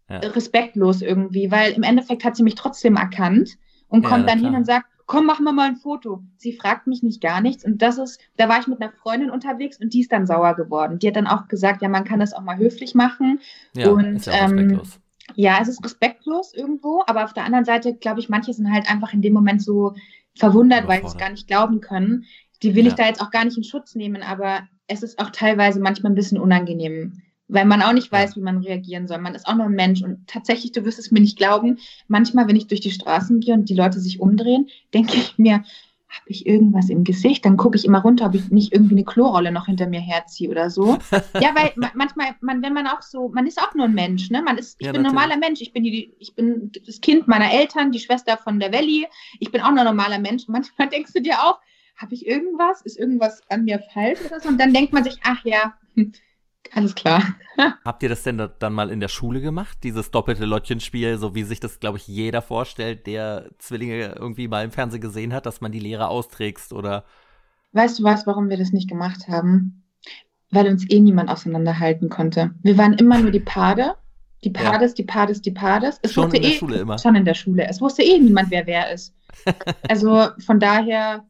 ja. respektlos irgendwie, weil im Endeffekt hat sie mich trotzdem erkannt und kommt ja, dann klar. hin und sagt, komm, machen wir mal ein Foto. Sie fragt mich nicht gar nichts. Und das ist, da war ich mit einer Freundin unterwegs und die ist dann sauer geworden. Die hat dann auch gesagt, ja, man kann das auch mal höflich machen. Ja, und, ist ja ähm, respektlos. Ja, es ist respektlos irgendwo, aber auf der anderen Seite, glaube ich, manche sind halt einfach in dem Moment so verwundert, weil sie es gar nicht glauben können. Die will ja. ich da jetzt auch gar nicht in Schutz nehmen, aber es ist auch teilweise manchmal ein bisschen unangenehm, weil man auch nicht weiß, wie man reagieren soll. Man ist auch nur ein Mensch und tatsächlich, du wirst es mir nicht glauben, manchmal, wenn ich durch die Straßen gehe und die Leute sich umdrehen, denke ich mir, habe ich irgendwas im Gesicht? Dann gucke ich immer runter, ob ich nicht irgendwie eine Klorolle noch hinter mir herziehe oder so. ja, weil manchmal, man, wenn man auch so, man ist auch nur ein Mensch, ne? Man ist, ich ja, bin ein normaler Mensch, ich bin die, ich bin das Kind meiner Eltern, die Schwester von der Welli, ich bin auch nur ein normaler Mensch. Manchmal denkst du dir auch, habe ich irgendwas? Ist irgendwas an mir falsch oder so? Und dann denkt man sich, ach ja, hm, alles klar. Habt ihr das denn dann mal in der Schule gemacht, dieses doppelte Lottchenspiel, so wie sich das, glaube ich, jeder vorstellt, der Zwillinge irgendwie mal im Fernsehen gesehen hat, dass man die Lehre austrägst oder? Weißt du was, warum wir das nicht gemacht haben? Weil uns eh niemand auseinanderhalten konnte. Wir waren immer nur die Pade, die Pades, ja. die Pades, die Pades. Es schon in der eh, Schule immer. Schon in der Schule. Es wusste eh niemand, wer wer ist. also von daher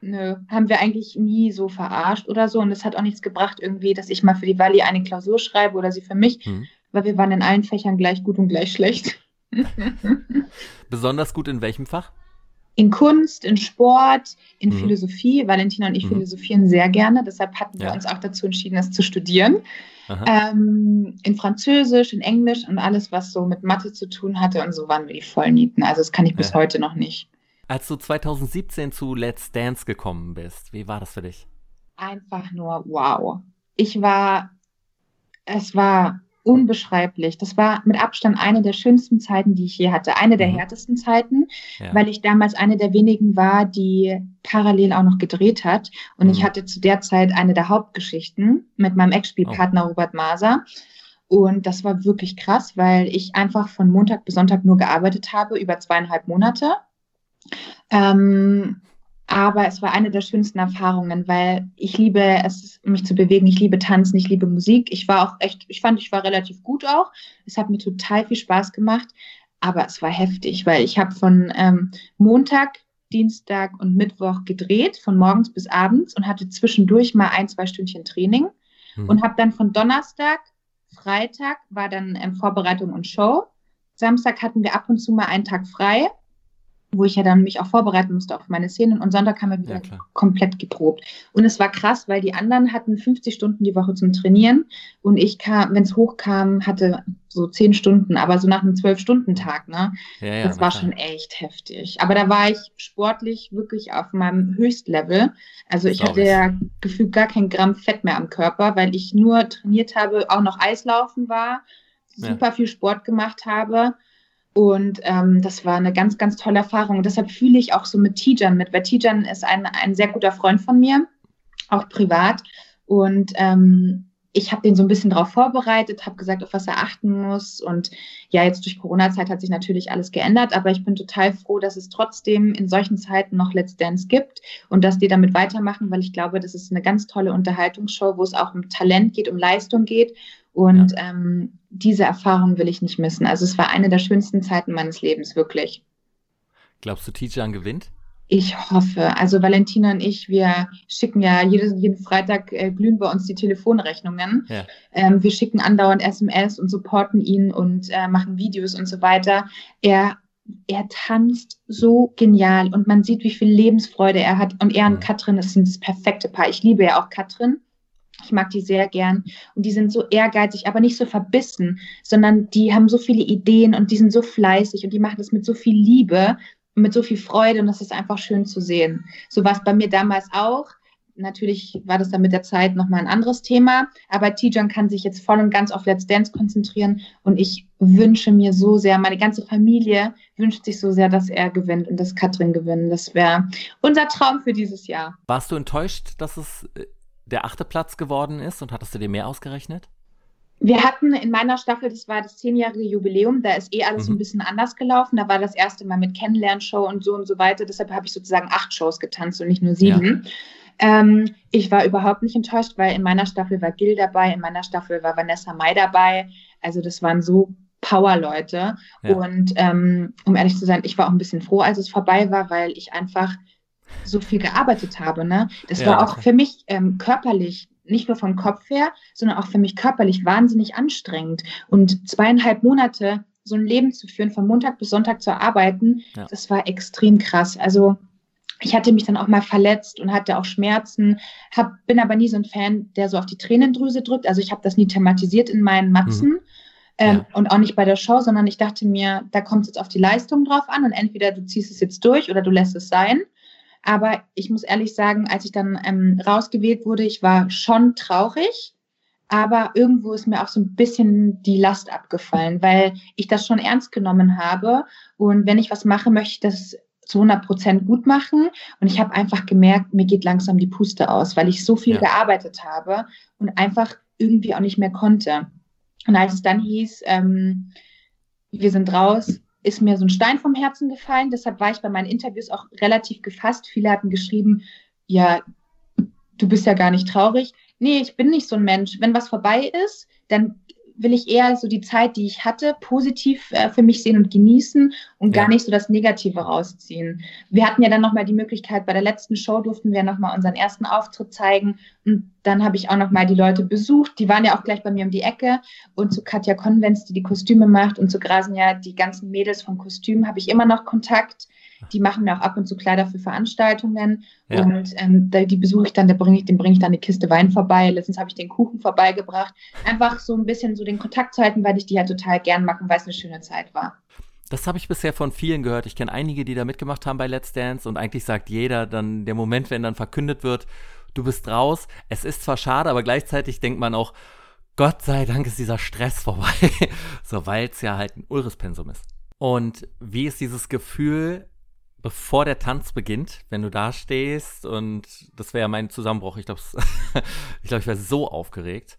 nö, haben wir eigentlich nie so verarscht oder so. Und es hat auch nichts gebracht, irgendwie, dass ich mal für die Wally eine Klausur schreibe oder sie für mich, mhm. weil wir waren in allen Fächern gleich gut und gleich schlecht. Besonders gut in welchem Fach? In Kunst, in Sport, in mhm. Philosophie. Valentina und ich mhm. philosophieren sehr gerne, deshalb hatten wir ja. uns auch dazu entschieden, das zu studieren. Ähm, in Französisch, in Englisch und alles, was so mit Mathe zu tun hatte. Und so waren wir die Vollnieten. Also das kann ich bis ja. heute noch nicht. Als du 2017 zu Let's Dance gekommen bist, wie war das für dich? Einfach nur wow. Ich war, es war unbeschreiblich. Das war mit Abstand eine der schönsten Zeiten, die ich je hatte. Eine der mhm. härtesten Zeiten, ja. weil ich damals eine der wenigen war, die parallel auch noch gedreht hat. Und mhm. ich hatte zu der Zeit eine der Hauptgeschichten mit meinem Ex-Spielpartner oh. Robert Maser. Und das war wirklich krass, weil ich einfach von Montag bis Sonntag nur gearbeitet habe, über zweieinhalb Monate. Ähm, aber es war eine der schönsten Erfahrungen, weil ich liebe es, mich zu bewegen. Ich liebe Tanzen, ich liebe Musik. Ich war auch echt, ich fand, ich war relativ gut auch. Es hat mir total viel Spaß gemacht, aber es war heftig, weil ich habe von ähm, Montag, Dienstag und Mittwoch gedreht, von morgens bis abends und hatte zwischendurch mal ein, zwei Stündchen Training hm. und habe dann von Donnerstag, Freitag war dann ähm, Vorbereitung und Show. Samstag hatten wir ab und zu mal einen Tag frei wo ich ja dann mich auch vorbereiten musste auf meine Szenen und Sonntag haben wir wieder ja, komplett geprobt. Und es war krass, weil die anderen hatten 50 Stunden die Woche zum Trainieren und ich kam, wenn es hochkam, hatte so 10 Stunden, aber so nach einem 12-Stunden-Tag, ne? Ja, ja, das war klar. schon echt heftig. Aber da war ich sportlich wirklich auf meinem Höchstlevel. Also ich hatte ja gefühlt gar kein Gramm Fett mehr am Körper, weil ich nur trainiert habe, auch noch Eislaufen war, super viel Sport gemacht habe und ähm, das war eine ganz, ganz tolle Erfahrung. Und deshalb fühle ich auch so mit Tijan mit, weil Tijan ist ein, ein sehr guter Freund von mir, auch privat. Und ähm, ich habe den so ein bisschen darauf vorbereitet, habe gesagt, auf was er achten muss. Und ja, jetzt durch Corona-Zeit hat sich natürlich alles geändert, aber ich bin total froh, dass es trotzdem in solchen Zeiten noch Let's Dance gibt und dass die damit weitermachen, weil ich glaube, das ist eine ganz tolle Unterhaltungsshow, wo es auch um Talent geht, um Leistung geht und ja. ähm, diese Erfahrung will ich nicht missen. Also es war eine der schönsten Zeiten meines Lebens, wirklich. Glaubst du, Tijan gewinnt? Ich hoffe. Also Valentina und ich, wir schicken ja jeden, jeden Freitag äh, glühen bei uns die Telefonrechnungen. Ja. Ähm, wir schicken andauernd SMS und supporten ihn und äh, machen Videos und so weiter. Er, er tanzt so genial und man sieht, wie viel Lebensfreude er hat. Und er und mhm. Katrin, das sind das perfekte Paar. Ich liebe ja auch Katrin. Ich mag die sehr gern. Und die sind so ehrgeizig, aber nicht so verbissen, sondern die haben so viele Ideen und die sind so fleißig und die machen das mit so viel Liebe und mit so viel Freude und das ist einfach schön zu sehen. So war es bei mir damals auch. Natürlich war das dann mit der Zeit nochmal ein anderes Thema, aber Tijan kann sich jetzt voll und ganz auf Let's Dance konzentrieren und ich wünsche mir so sehr, meine ganze Familie wünscht sich so sehr, dass er gewinnt und dass Katrin gewinnt. Das wäre unser Traum für dieses Jahr. Warst du enttäuscht, dass es äh, der achte Platz geworden ist und hattest du dir mehr ausgerechnet? Wir hatten in meiner Staffel, das war das zehnjährige Jubiläum, da ist eh alles mhm. ein bisschen anders gelaufen. Da war das erste Mal mit Kennenlernshow und so und so weiter. Deshalb habe ich sozusagen acht Shows getanzt und nicht nur sieben. Ja. Ähm, ich war überhaupt nicht enttäuscht, weil in meiner Staffel war Gil dabei, in meiner Staffel war Vanessa Mai dabei. Also das waren so Power-Leute. Ja. Und ähm, um ehrlich zu sein, ich war auch ein bisschen froh, als es vorbei war, weil ich einfach so viel gearbeitet habe. Ne? Das ja, war auch okay. für mich ähm, körperlich, nicht nur vom Kopf her, sondern auch für mich körperlich wahnsinnig anstrengend. Und zweieinhalb Monate so ein Leben zu führen, von Montag bis Sonntag zu arbeiten, ja. das war extrem krass. Also ich hatte mich dann auch mal verletzt und hatte auch Schmerzen, hab, bin aber nie so ein Fan, der so auf die Tränendrüse drückt. Also ich habe das nie thematisiert in meinen Matzen. Mhm. Ähm, ja. Und auch nicht bei der Show, sondern ich dachte mir, da kommt es jetzt auf die Leistung drauf an und entweder du ziehst es jetzt durch oder du lässt es sein. Aber ich muss ehrlich sagen, als ich dann ähm, rausgewählt wurde, ich war schon traurig, aber irgendwo ist mir auch so ein bisschen die Last abgefallen, weil ich das schon ernst genommen habe. Und wenn ich was mache, möchte ich das zu 100 Prozent gut machen. Und ich habe einfach gemerkt, mir geht langsam die Puste aus, weil ich so viel ja. gearbeitet habe und einfach irgendwie auch nicht mehr konnte. Und als es dann hieß, ähm, wir sind raus, ist mir so ein Stein vom Herzen gefallen. Deshalb war ich bei meinen Interviews auch relativ gefasst. Viele hatten geschrieben, ja, du bist ja gar nicht traurig. Nee, ich bin nicht so ein Mensch. Wenn was vorbei ist, dann will ich eher so die Zeit, die ich hatte, positiv äh, für mich sehen und genießen und ja. gar nicht so das Negative rausziehen. Wir hatten ja dann nochmal die Möglichkeit, bei der letzten Show durften wir nochmal unseren ersten Auftritt zeigen und dann habe ich auch nochmal die Leute besucht. Die waren ja auch gleich bei mir um die Ecke und zu Katja Konvenz, die die Kostüme macht und zu Grasenja, die ganzen Mädels vom Kostüm, habe ich immer noch Kontakt. Die machen mir auch ab und zu Kleider für Veranstaltungen. Ja. Und ähm, die besuche ich dann, da bringe ich, dem bringe ich dann eine Kiste Wein vorbei. Letztens habe ich den Kuchen vorbeigebracht. Einfach so ein bisschen so den Kontakt zu halten, weil ich die halt total gern mag und weil es eine schöne Zeit war. Das habe ich bisher von vielen gehört. Ich kenne einige, die da mitgemacht haben bei Let's Dance und eigentlich sagt jeder dann der Moment, wenn dann verkündet wird, du bist raus. Es ist zwar schade, aber gleichzeitig denkt man auch, Gott sei Dank ist dieser Stress vorbei. so, weil es ja halt ein Ulrispensum ist. Und wie ist dieses Gefühl, bevor der Tanz beginnt, wenn du da stehst und das wäre ja mein Zusammenbruch. Ich glaube, ich, glaub, ich wäre so aufgeregt.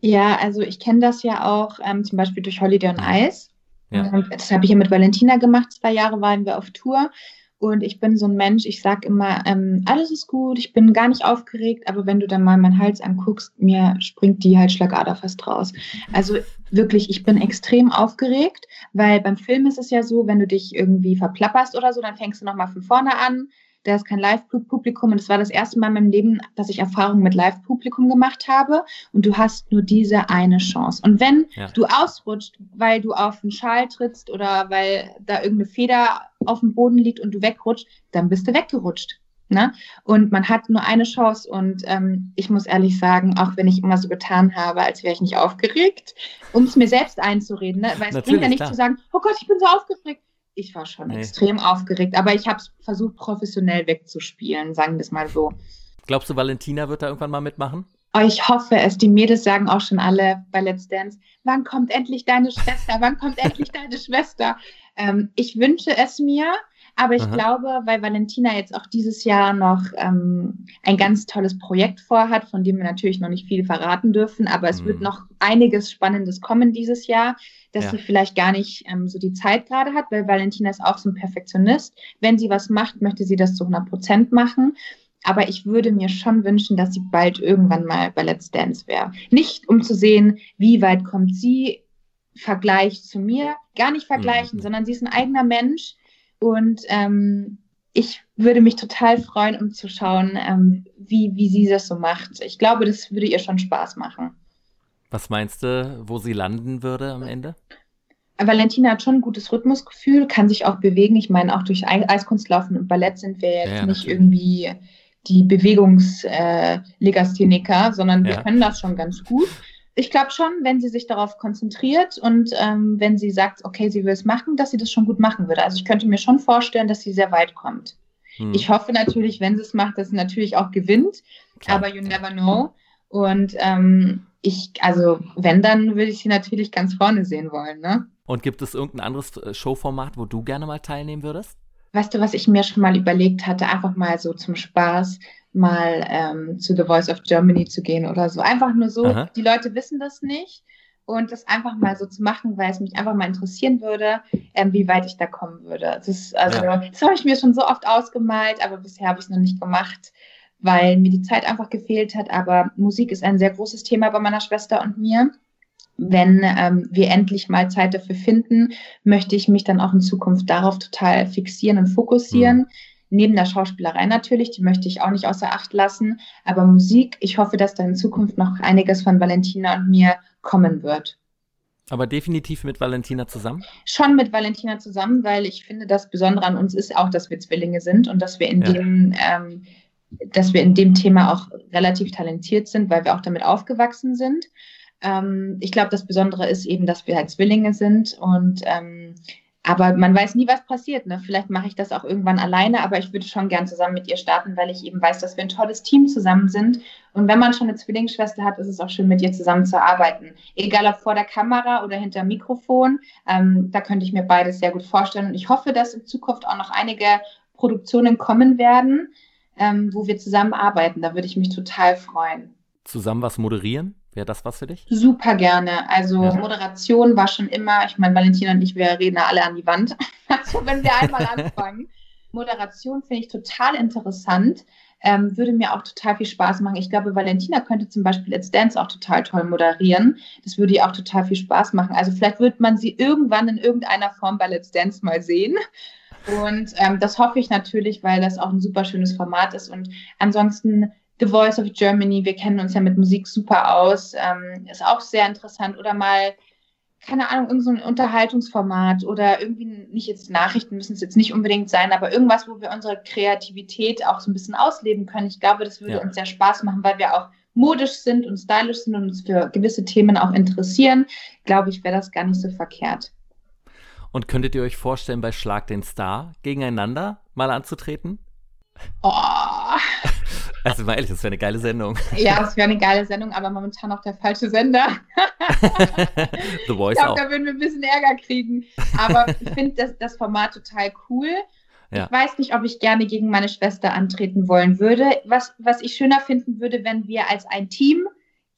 Ja, also ich kenne das ja auch ähm, zum Beispiel durch Holiday on Ice. Ja. Das habe ich ja mit Valentina gemacht. Zwei Jahre waren wir auf Tour und ich bin so ein Mensch, ich sage immer, ähm, alles ist gut, ich bin gar nicht aufgeregt, aber wenn du dann mal meinen Hals anguckst, mir springt die halt Schlagader fast raus. Also wirklich, ich bin extrem aufgeregt, weil beim Film ist es ja so, wenn du dich irgendwie verplapperst oder so, dann fängst du nochmal von vorne an da ist kein Live-Publikum und es war das erste Mal in meinem Leben, dass ich Erfahrungen mit Live-Publikum gemacht habe und du hast nur diese eine Chance. Und wenn ja. du ausrutscht, weil du auf den Schal trittst oder weil da irgendeine Feder auf dem Boden liegt und du wegrutscht, dann bist du weggerutscht. Ne? Und man hat nur eine Chance. Und ähm, ich muss ehrlich sagen, auch wenn ich immer so getan habe, als wäre ich nicht aufgeregt, um es mir selbst einzureden, ne? weil es Natürlich, bringt ja nicht klar. zu sagen, oh Gott, ich bin so aufgeregt ich war schon nee. extrem aufgeregt, aber ich habe es versucht, professionell wegzuspielen, sagen wir es mal so. Glaubst du, Valentina wird da irgendwann mal mitmachen? Oh, ich hoffe es. Die Mädels sagen auch schon alle bei Let's Dance, wann kommt endlich deine Schwester? Wann kommt endlich deine Schwester? Ähm, ich wünsche es mir, aber ich Aha. glaube, weil Valentina jetzt auch dieses Jahr noch ähm, ein ganz tolles Projekt vorhat, von dem wir natürlich noch nicht viel verraten dürfen, aber es mhm. wird noch einiges Spannendes kommen dieses Jahr, dass ja. sie vielleicht gar nicht ähm, so die Zeit gerade hat, weil Valentina ist auch so ein Perfektionist. Wenn sie was macht, möchte sie das zu 100 Prozent machen. Aber ich würde mir schon wünschen, dass sie bald irgendwann mal bei Let's Dance wäre. Nicht um zu sehen, wie weit kommt sie, Vergleich zu mir, gar nicht vergleichen, mhm. sondern sie ist ein eigener Mensch und ähm, ich würde mich total freuen, um zu schauen, ähm, wie, wie sie das so macht. Ich glaube, das würde ihr schon Spaß machen. Was meinst du, wo sie landen würde am Ende? Valentina hat schon ein gutes Rhythmusgefühl, kann sich auch bewegen. Ich meine, auch durch Eiskunstlaufen und Ballett sind wir jetzt ja, nicht irgendwie die Bewegungslegastheniker, äh, sondern ja. wir können das schon ganz gut ich glaube schon, wenn sie sich darauf konzentriert und ähm, wenn sie sagt, okay, sie will es machen, dass sie das schon gut machen würde. Also ich könnte mir schon vorstellen, dass sie sehr weit kommt. Hm. Ich hoffe natürlich, wenn sie es macht, dass sie natürlich auch gewinnt, Klar. aber you never know. Und ähm, ich, also wenn, dann würde ich sie natürlich ganz vorne sehen wollen. Ne? Und gibt es irgendein anderes äh, Showformat, wo du gerne mal teilnehmen würdest? Weißt du, was ich mir schon mal überlegt hatte, einfach mal so zum Spaß, mal ähm, zu The Voice of Germany zu gehen oder so. Einfach nur so, Aha. die Leute wissen das nicht und das einfach mal so zu machen, weil es mich einfach mal interessieren würde, ähm, wie weit ich da kommen würde. Das also, ja. das habe ich mir schon so oft ausgemalt, aber bisher habe ich es noch nicht gemacht, weil mir die Zeit einfach gefehlt hat. Aber Musik ist ein sehr großes Thema bei meiner Schwester und mir. Wenn ähm, wir endlich mal Zeit dafür finden, möchte ich mich dann auch in Zukunft darauf total fixieren und fokussieren. Mhm. Neben der Schauspielerei natürlich, die möchte ich auch nicht außer Acht lassen. Aber Musik, ich hoffe, dass da in Zukunft noch einiges von Valentina und mir kommen wird. Aber definitiv mit Valentina zusammen? Schon mit Valentina zusammen, weil ich finde, das Besondere an uns ist auch, dass wir Zwillinge sind und dass wir in ja. dem, ähm, dass wir in dem Thema auch relativ talentiert sind, weil wir auch damit aufgewachsen sind. Ähm, ich glaube, das Besondere ist eben, dass wir halt Zwillinge sind und ähm, aber man weiß nie, was passiert. Ne? Vielleicht mache ich das auch irgendwann alleine, aber ich würde schon gern zusammen mit ihr starten, weil ich eben weiß, dass wir ein tolles Team zusammen sind. Und wenn man schon eine Zwillingsschwester hat, ist es auch schön, mit ihr zusammen zu arbeiten. Egal ob vor der Kamera oder hinter Mikrofon. Ähm, da könnte ich mir beides sehr gut vorstellen. Und ich hoffe, dass in Zukunft auch noch einige Produktionen kommen werden, ähm, wo wir zusammen arbeiten. Da würde ich mich total freuen. Zusammen was moderieren? Wäre das was für dich? Super gerne. Also ja. Moderation war schon immer, ich meine, Valentina und ich, wir reden alle an die Wand. Also wenn wir einmal anfangen. Moderation finde ich total interessant. Ähm, würde mir auch total viel Spaß machen. Ich glaube, Valentina könnte zum Beispiel Let's Dance auch total toll moderieren. Das würde ihr auch total viel Spaß machen. Also vielleicht wird man sie irgendwann in irgendeiner Form bei Let's Dance mal sehen. Und ähm, das hoffe ich natürlich, weil das auch ein super schönes Format ist. Und ansonsten The Voice of Germany, wir kennen uns ja mit Musik super aus, ähm, ist auch sehr interessant. Oder mal, keine Ahnung, irgendein so Unterhaltungsformat oder irgendwie nicht jetzt Nachrichten müssen es jetzt nicht unbedingt sein, aber irgendwas, wo wir unsere Kreativität auch so ein bisschen ausleben können. Ich glaube, das würde ja. uns sehr Spaß machen, weil wir auch modisch sind und stylisch sind und uns für gewisse Themen auch interessieren. Glaube ich, wäre das gar nicht so verkehrt. Und könntet ihr euch vorstellen, bei Schlag den Star gegeneinander mal anzutreten? Oh. Also mal ehrlich, das wäre eine geile Sendung. Ja, das wäre eine geile Sendung, aber momentan auch der falsche Sender. The Voice ich glaube, da würden wir ein bisschen Ärger kriegen. Aber ich finde das, das Format total cool. Ja. Ich weiß nicht, ob ich gerne gegen meine Schwester antreten wollen würde. Was, was ich schöner finden würde, wenn wir als ein Team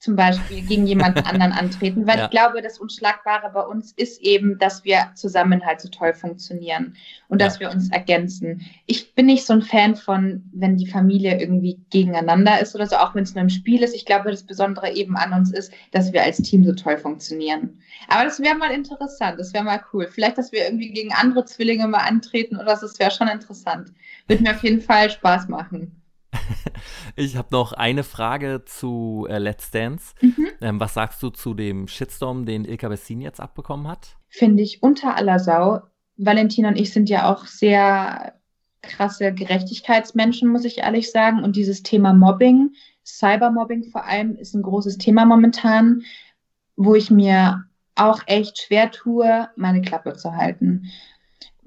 zum Beispiel gegen jemanden anderen antreten, weil ja. ich glaube, das Unschlagbare bei uns ist eben, dass wir zusammen halt so toll funktionieren und dass ja. wir uns ergänzen. Ich bin nicht so ein Fan von, wenn die Familie irgendwie gegeneinander ist oder so, auch wenn es nur im Spiel ist. Ich glaube, das Besondere eben an uns ist, dass wir als Team so toll funktionieren. Aber das wäre mal interessant, das wäre mal cool. Vielleicht, dass wir irgendwie gegen andere Zwillinge mal antreten oder so, das wäre schon interessant. Würde mir auf jeden Fall Spaß machen. Ich habe noch eine Frage zu äh, Let's Dance. Mhm. Ähm, was sagst du zu dem Shitstorm, den Ilka Bessin jetzt abbekommen hat? Finde ich unter aller Sau. Valentina und ich sind ja auch sehr krasse Gerechtigkeitsmenschen, muss ich ehrlich sagen. Und dieses Thema Mobbing, Cybermobbing vor allem, ist ein großes Thema momentan, wo ich mir auch echt schwer tue, meine Klappe zu halten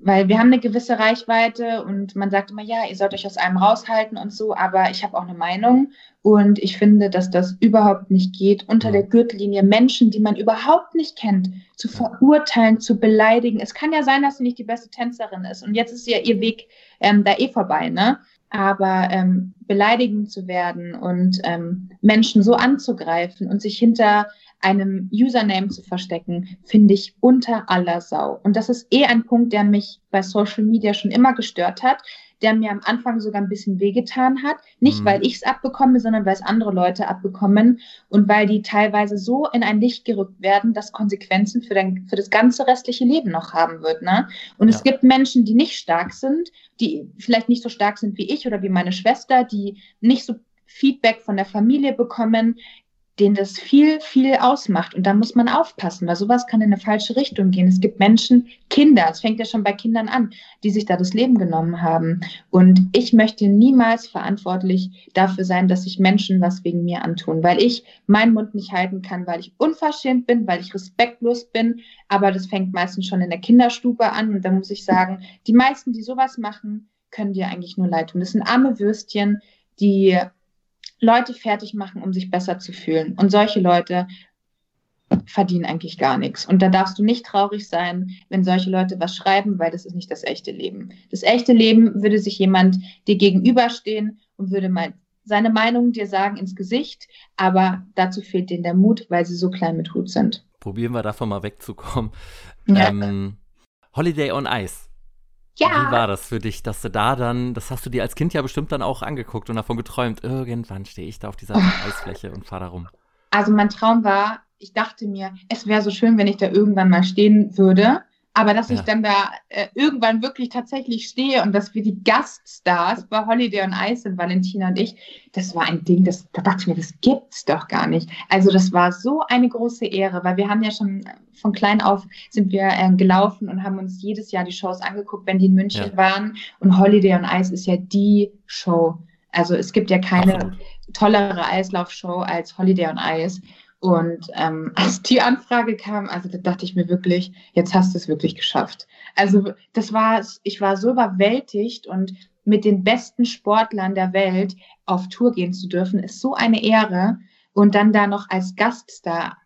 weil wir haben eine gewisse Reichweite und man sagt immer, ja, ihr sollt euch aus einem raushalten und so, aber ich habe auch eine Meinung und ich finde, dass das überhaupt nicht geht, unter der Gürtellinie Menschen, die man überhaupt nicht kennt, zu verurteilen, zu beleidigen. Es kann ja sein, dass sie nicht die beste Tänzerin ist und jetzt ist ja ihr Weg ähm, da eh vorbei, ne? Aber ähm, beleidigen zu werden und ähm, Menschen so anzugreifen und sich hinter einem Username zu verstecken, finde ich unter aller Sau. Und das ist eh ein Punkt, der mich bei Social Media schon immer gestört hat, der mir am Anfang sogar ein bisschen wehgetan hat. Nicht, mhm. weil ich es abbekomme, sondern weil es andere Leute abbekommen und weil die teilweise so in ein Licht gerückt werden, dass Konsequenzen für, dein, für das ganze restliche Leben noch haben wird. Ne? Und ja. es gibt Menschen, die nicht stark sind, die vielleicht nicht so stark sind wie ich oder wie meine Schwester, die nicht so Feedback von der Familie bekommen, denen das viel, viel ausmacht. Und da muss man aufpassen, weil sowas kann in eine falsche Richtung gehen. Es gibt Menschen, Kinder, es fängt ja schon bei Kindern an, die sich da das Leben genommen haben. Und ich möchte niemals verantwortlich dafür sein, dass sich Menschen was wegen mir antun, weil ich meinen Mund nicht halten kann, weil ich unverschämt bin, weil ich respektlos bin. Aber das fängt meistens schon in der Kinderstube an. Und da muss ich sagen, die meisten, die sowas machen, können dir eigentlich nur leid tun. Das sind arme Würstchen, die Leute fertig machen, um sich besser zu fühlen. Und solche Leute verdienen eigentlich gar nichts. Und da darfst du nicht traurig sein, wenn solche Leute was schreiben, weil das ist nicht das echte Leben. Das echte Leben würde sich jemand dir gegenüberstehen und würde mal seine Meinung dir sagen ins Gesicht, aber dazu fehlt denen der Mut, weil sie so klein mit Hut sind. Probieren wir davon mal wegzukommen. Ja. Ähm, Holiday on Ice ja. Wie war das für dich, dass du da dann, das hast du dir als Kind ja bestimmt dann auch angeguckt und davon geträumt, irgendwann stehe ich da auf dieser oh. Eisfläche und fahre da rum. Also mein Traum war, ich dachte mir, es wäre so schön, wenn ich da irgendwann mal stehen würde. Aber dass ja. ich dann da äh, irgendwann wirklich tatsächlich stehe und dass wir die Gaststars bei Holiday on Ice sind, Valentina und ich, das war ein Ding, das, da dachte ich mir, das gibt's doch gar nicht. Also das war so eine große Ehre, weil wir haben ja schon von klein auf sind wir äh, gelaufen und haben uns jedes Jahr die Shows angeguckt, wenn die in München ja. waren. Und Holiday on Ice ist ja die Show. Also es gibt ja keine Absolut. tollere Eislaufshow als Holiday on Ice. Und ähm, als die Anfrage kam, also da dachte ich mir wirklich, jetzt hast du es wirklich geschafft. Also das war, ich war so überwältigt und mit den besten Sportlern der Welt auf Tour gehen zu dürfen, ist so eine Ehre. Und dann da noch als Gaststar,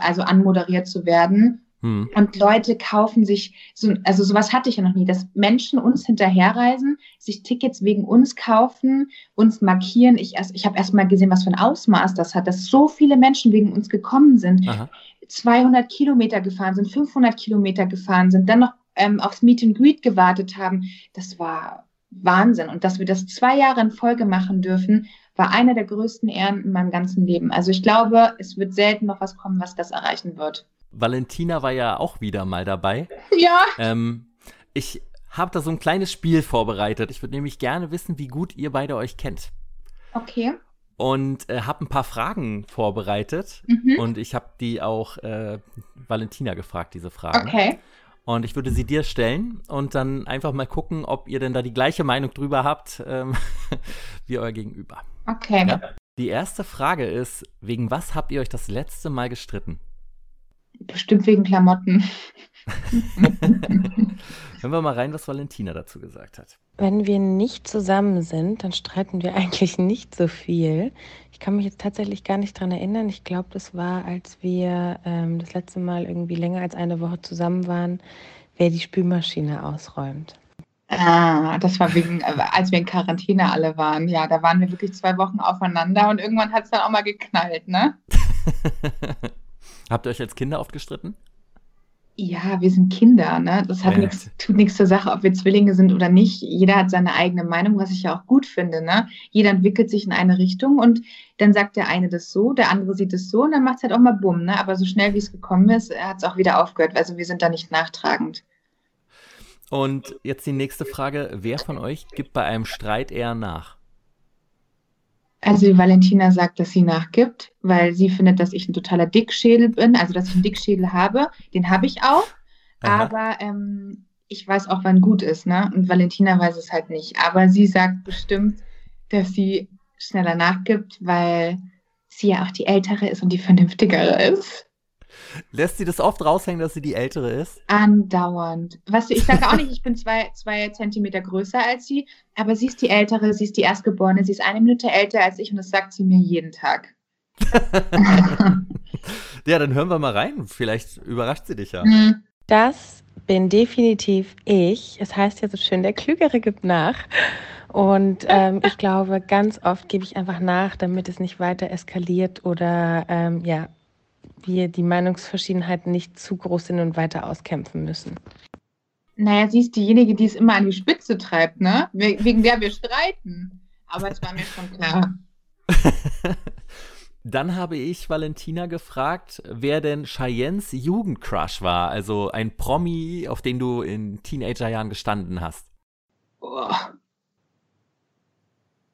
also anmoderiert zu werden hm. Und Leute kaufen sich, so, also sowas hatte ich ja noch nie, dass Menschen uns hinterherreisen, sich Tickets wegen uns kaufen, uns markieren. Ich, erst, ich habe erst mal gesehen, was für ein Ausmaß das hat, dass so viele Menschen wegen uns gekommen sind, Aha. 200 Kilometer gefahren sind, 500 Kilometer gefahren sind, dann noch ähm, aufs Meet and Greet gewartet haben. Das war Wahnsinn. Und dass wir das zwei Jahre in Folge machen dürfen, war eine der größten Ehren in meinem ganzen Leben. Also ich glaube, es wird selten noch was kommen, was das erreichen wird. Valentina war ja auch wieder mal dabei. Ja. Ähm, ich habe da so ein kleines Spiel vorbereitet. Ich würde nämlich gerne wissen, wie gut ihr beide euch kennt. Okay. Und äh, habe ein paar Fragen vorbereitet. Mhm. Und ich habe die auch äh, Valentina gefragt, diese Fragen. Okay. Und ich würde sie dir stellen und dann einfach mal gucken, ob ihr denn da die gleiche Meinung drüber habt ähm, wie euer Gegenüber. Okay. Ja? Die erste Frage ist, wegen was habt ihr euch das letzte Mal gestritten? Bestimmt wegen Klamotten. Hören wir mal rein, was Valentina dazu gesagt hat. Wenn wir nicht zusammen sind, dann streiten wir eigentlich nicht so viel. Ich kann mich jetzt tatsächlich gar nicht daran erinnern. Ich glaube, das war, als wir ähm, das letzte Mal irgendwie länger als eine Woche zusammen waren, wer die Spülmaschine ausräumt. Ah, das war wegen, äh, als wir in Quarantäne alle waren. Ja, da waren wir wirklich zwei Wochen aufeinander und irgendwann hat es dann auch mal geknallt, ne? Habt ihr euch als Kinder oft gestritten? Ja, wir sind Kinder, ne? Das hat ja. nichts, tut nichts zur Sache, ob wir Zwillinge sind oder nicht. Jeder hat seine eigene Meinung, was ich ja auch gut finde, ne? Jeder entwickelt sich in eine Richtung und dann sagt der eine das so, der andere sieht es so und dann macht es halt auch mal bumm, ne? Aber so schnell wie es gekommen ist, hat es auch wieder aufgehört. Also wir sind da nicht nachtragend. Und jetzt die nächste Frage: Wer von euch gibt bei einem Streit eher nach? Also die Valentina sagt, dass sie nachgibt, weil sie findet, dass ich ein totaler Dickschädel bin, also dass ich einen Dickschädel habe. Den habe ich auch. Aha. Aber ähm, ich weiß auch, wann gut ist, ne? Und Valentina weiß es halt nicht. Aber sie sagt bestimmt, dass sie schneller nachgibt, weil sie ja auch die ältere ist und die vernünftigere ist. Lässt sie das oft raushängen, dass sie die Ältere ist? Andauernd. Weißt du, ich sage auch nicht, ich bin zwei, zwei Zentimeter größer als sie, aber sie ist die Ältere, sie ist die Erstgeborene, sie ist eine Minute älter als ich und das sagt sie mir jeden Tag. ja, dann hören wir mal rein. Vielleicht überrascht sie dich ja. Mhm. Das bin definitiv ich. Es heißt ja so schön, der Klügere gibt nach. Und ähm, ich glaube, ganz oft gebe ich einfach nach, damit es nicht weiter eskaliert oder ähm, ja, wir die Meinungsverschiedenheiten nicht zu groß sind und weiter auskämpfen müssen. Naja, sie ist diejenige, die es immer an die Spitze treibt, ne? Wegen der wir streiten. Aber es war mir schon klar. Dann habe ich Valentina gefragt, wer denn Cheyennes Jugendcrush war, also ein Promi, auf den du in Teenagerjahren gestanden hast. Oh.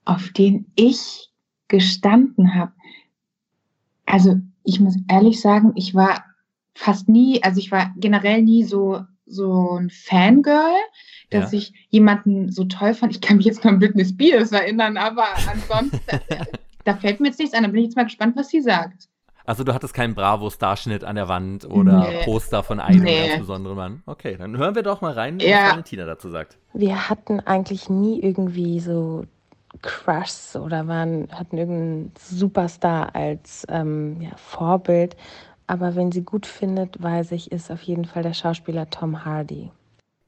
Auf den ich gestanden habe. Also ich muss ehrlich sagen, ich war fast nie, also ich war generell nie so, so ein Fangirl, dass ja. ich jemanden so toll fand. Ich kann mich jetzt nur an Britney Spears erinnern, aber ansonsten, da fällt mir jetzt nichts an. Da bin ich jetzt mal gespannt, was sie sagt. Also du hattest keinen Bravo-Starschnitt an der Wand oder nee. Poster von einem nee. ganz besonderen Mann. Okay, dann hören wir doch mal rein, was ja. Valentina dazu sagt. Wir hatten eigentlich nie irgendwie so Crushs oder waren, hatten irgendeinen Superstar als ähm, ja, Vorbild. Aber wenn sie gut findet, weiß ich, ist auf jeden Fall der Schauspieler Tom Hardy.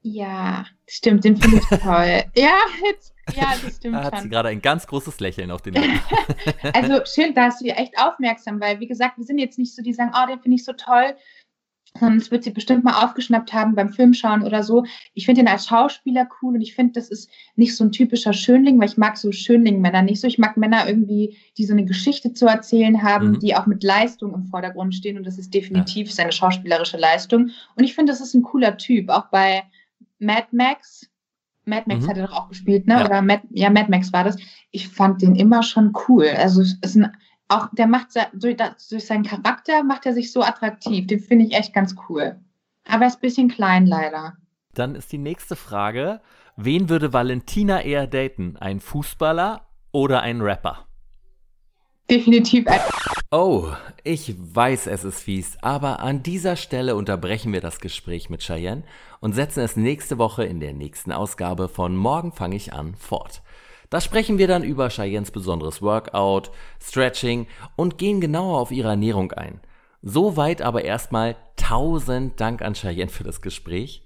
Ja, stimmt, den finde ich toll. ja, jetzt, ja, das stimmt. Da hat schon. sie gerade ein ganz großes Lächeln auf den Lippen. also schön, da hast du dir echt aufmerksam, weil wie gesagt, wir sind jetzt nicht so, die sagen, oh, den finde ich so toll. Sonst wird sie bestimmt mal aufgeschnappt haben beim Filmschauen oder so. Ich finde ihn als Schauspieler cool und ich finde, das ist nicht so ein typischer Schönling, weil ich mag so Schönling-Männer nicht so. Ich mag Männer irgendwie, die so eine Geschichte zu erzählen haben, mhm. die auch mit Leistung im Vordergrund stehen und das ist definitiv ja. seine schauspielerische Leistung. Und ich finde, das ist ein cooler Typ. Auch bei Mad Max, Mad Max mhm. hat er doch auch gespielt, ne? Ja. Oder Mad, ja, Mad Max war das. Ich fand den immer schon cool. Also es ist ein auch der macht durch, durch seinen Charakter macht er sich so attraktiv. Den finde ich echt ganz cool. Aber er ist ein bisschen klein leider. Dann ist die nächste Frage: Wen würde Valentina eher daten? Ein Fußballer oder ein Rapper? Definitiv ein. Oh, ich weiß, es ist fies, aber an dieser Stelle unterbrechen wir das Gespräch mit Cheyenne und setzen es nächste Woche in der nächsten Ausgabe von Morgen fange ich an fort. Da sprechen wir dann über Cheyennes besonderes Workout, Stretching und gehen genauer auf ihre Ernährung ein. Soweit aber erstmal tausend Dank an Cheyenne für das Gespräch.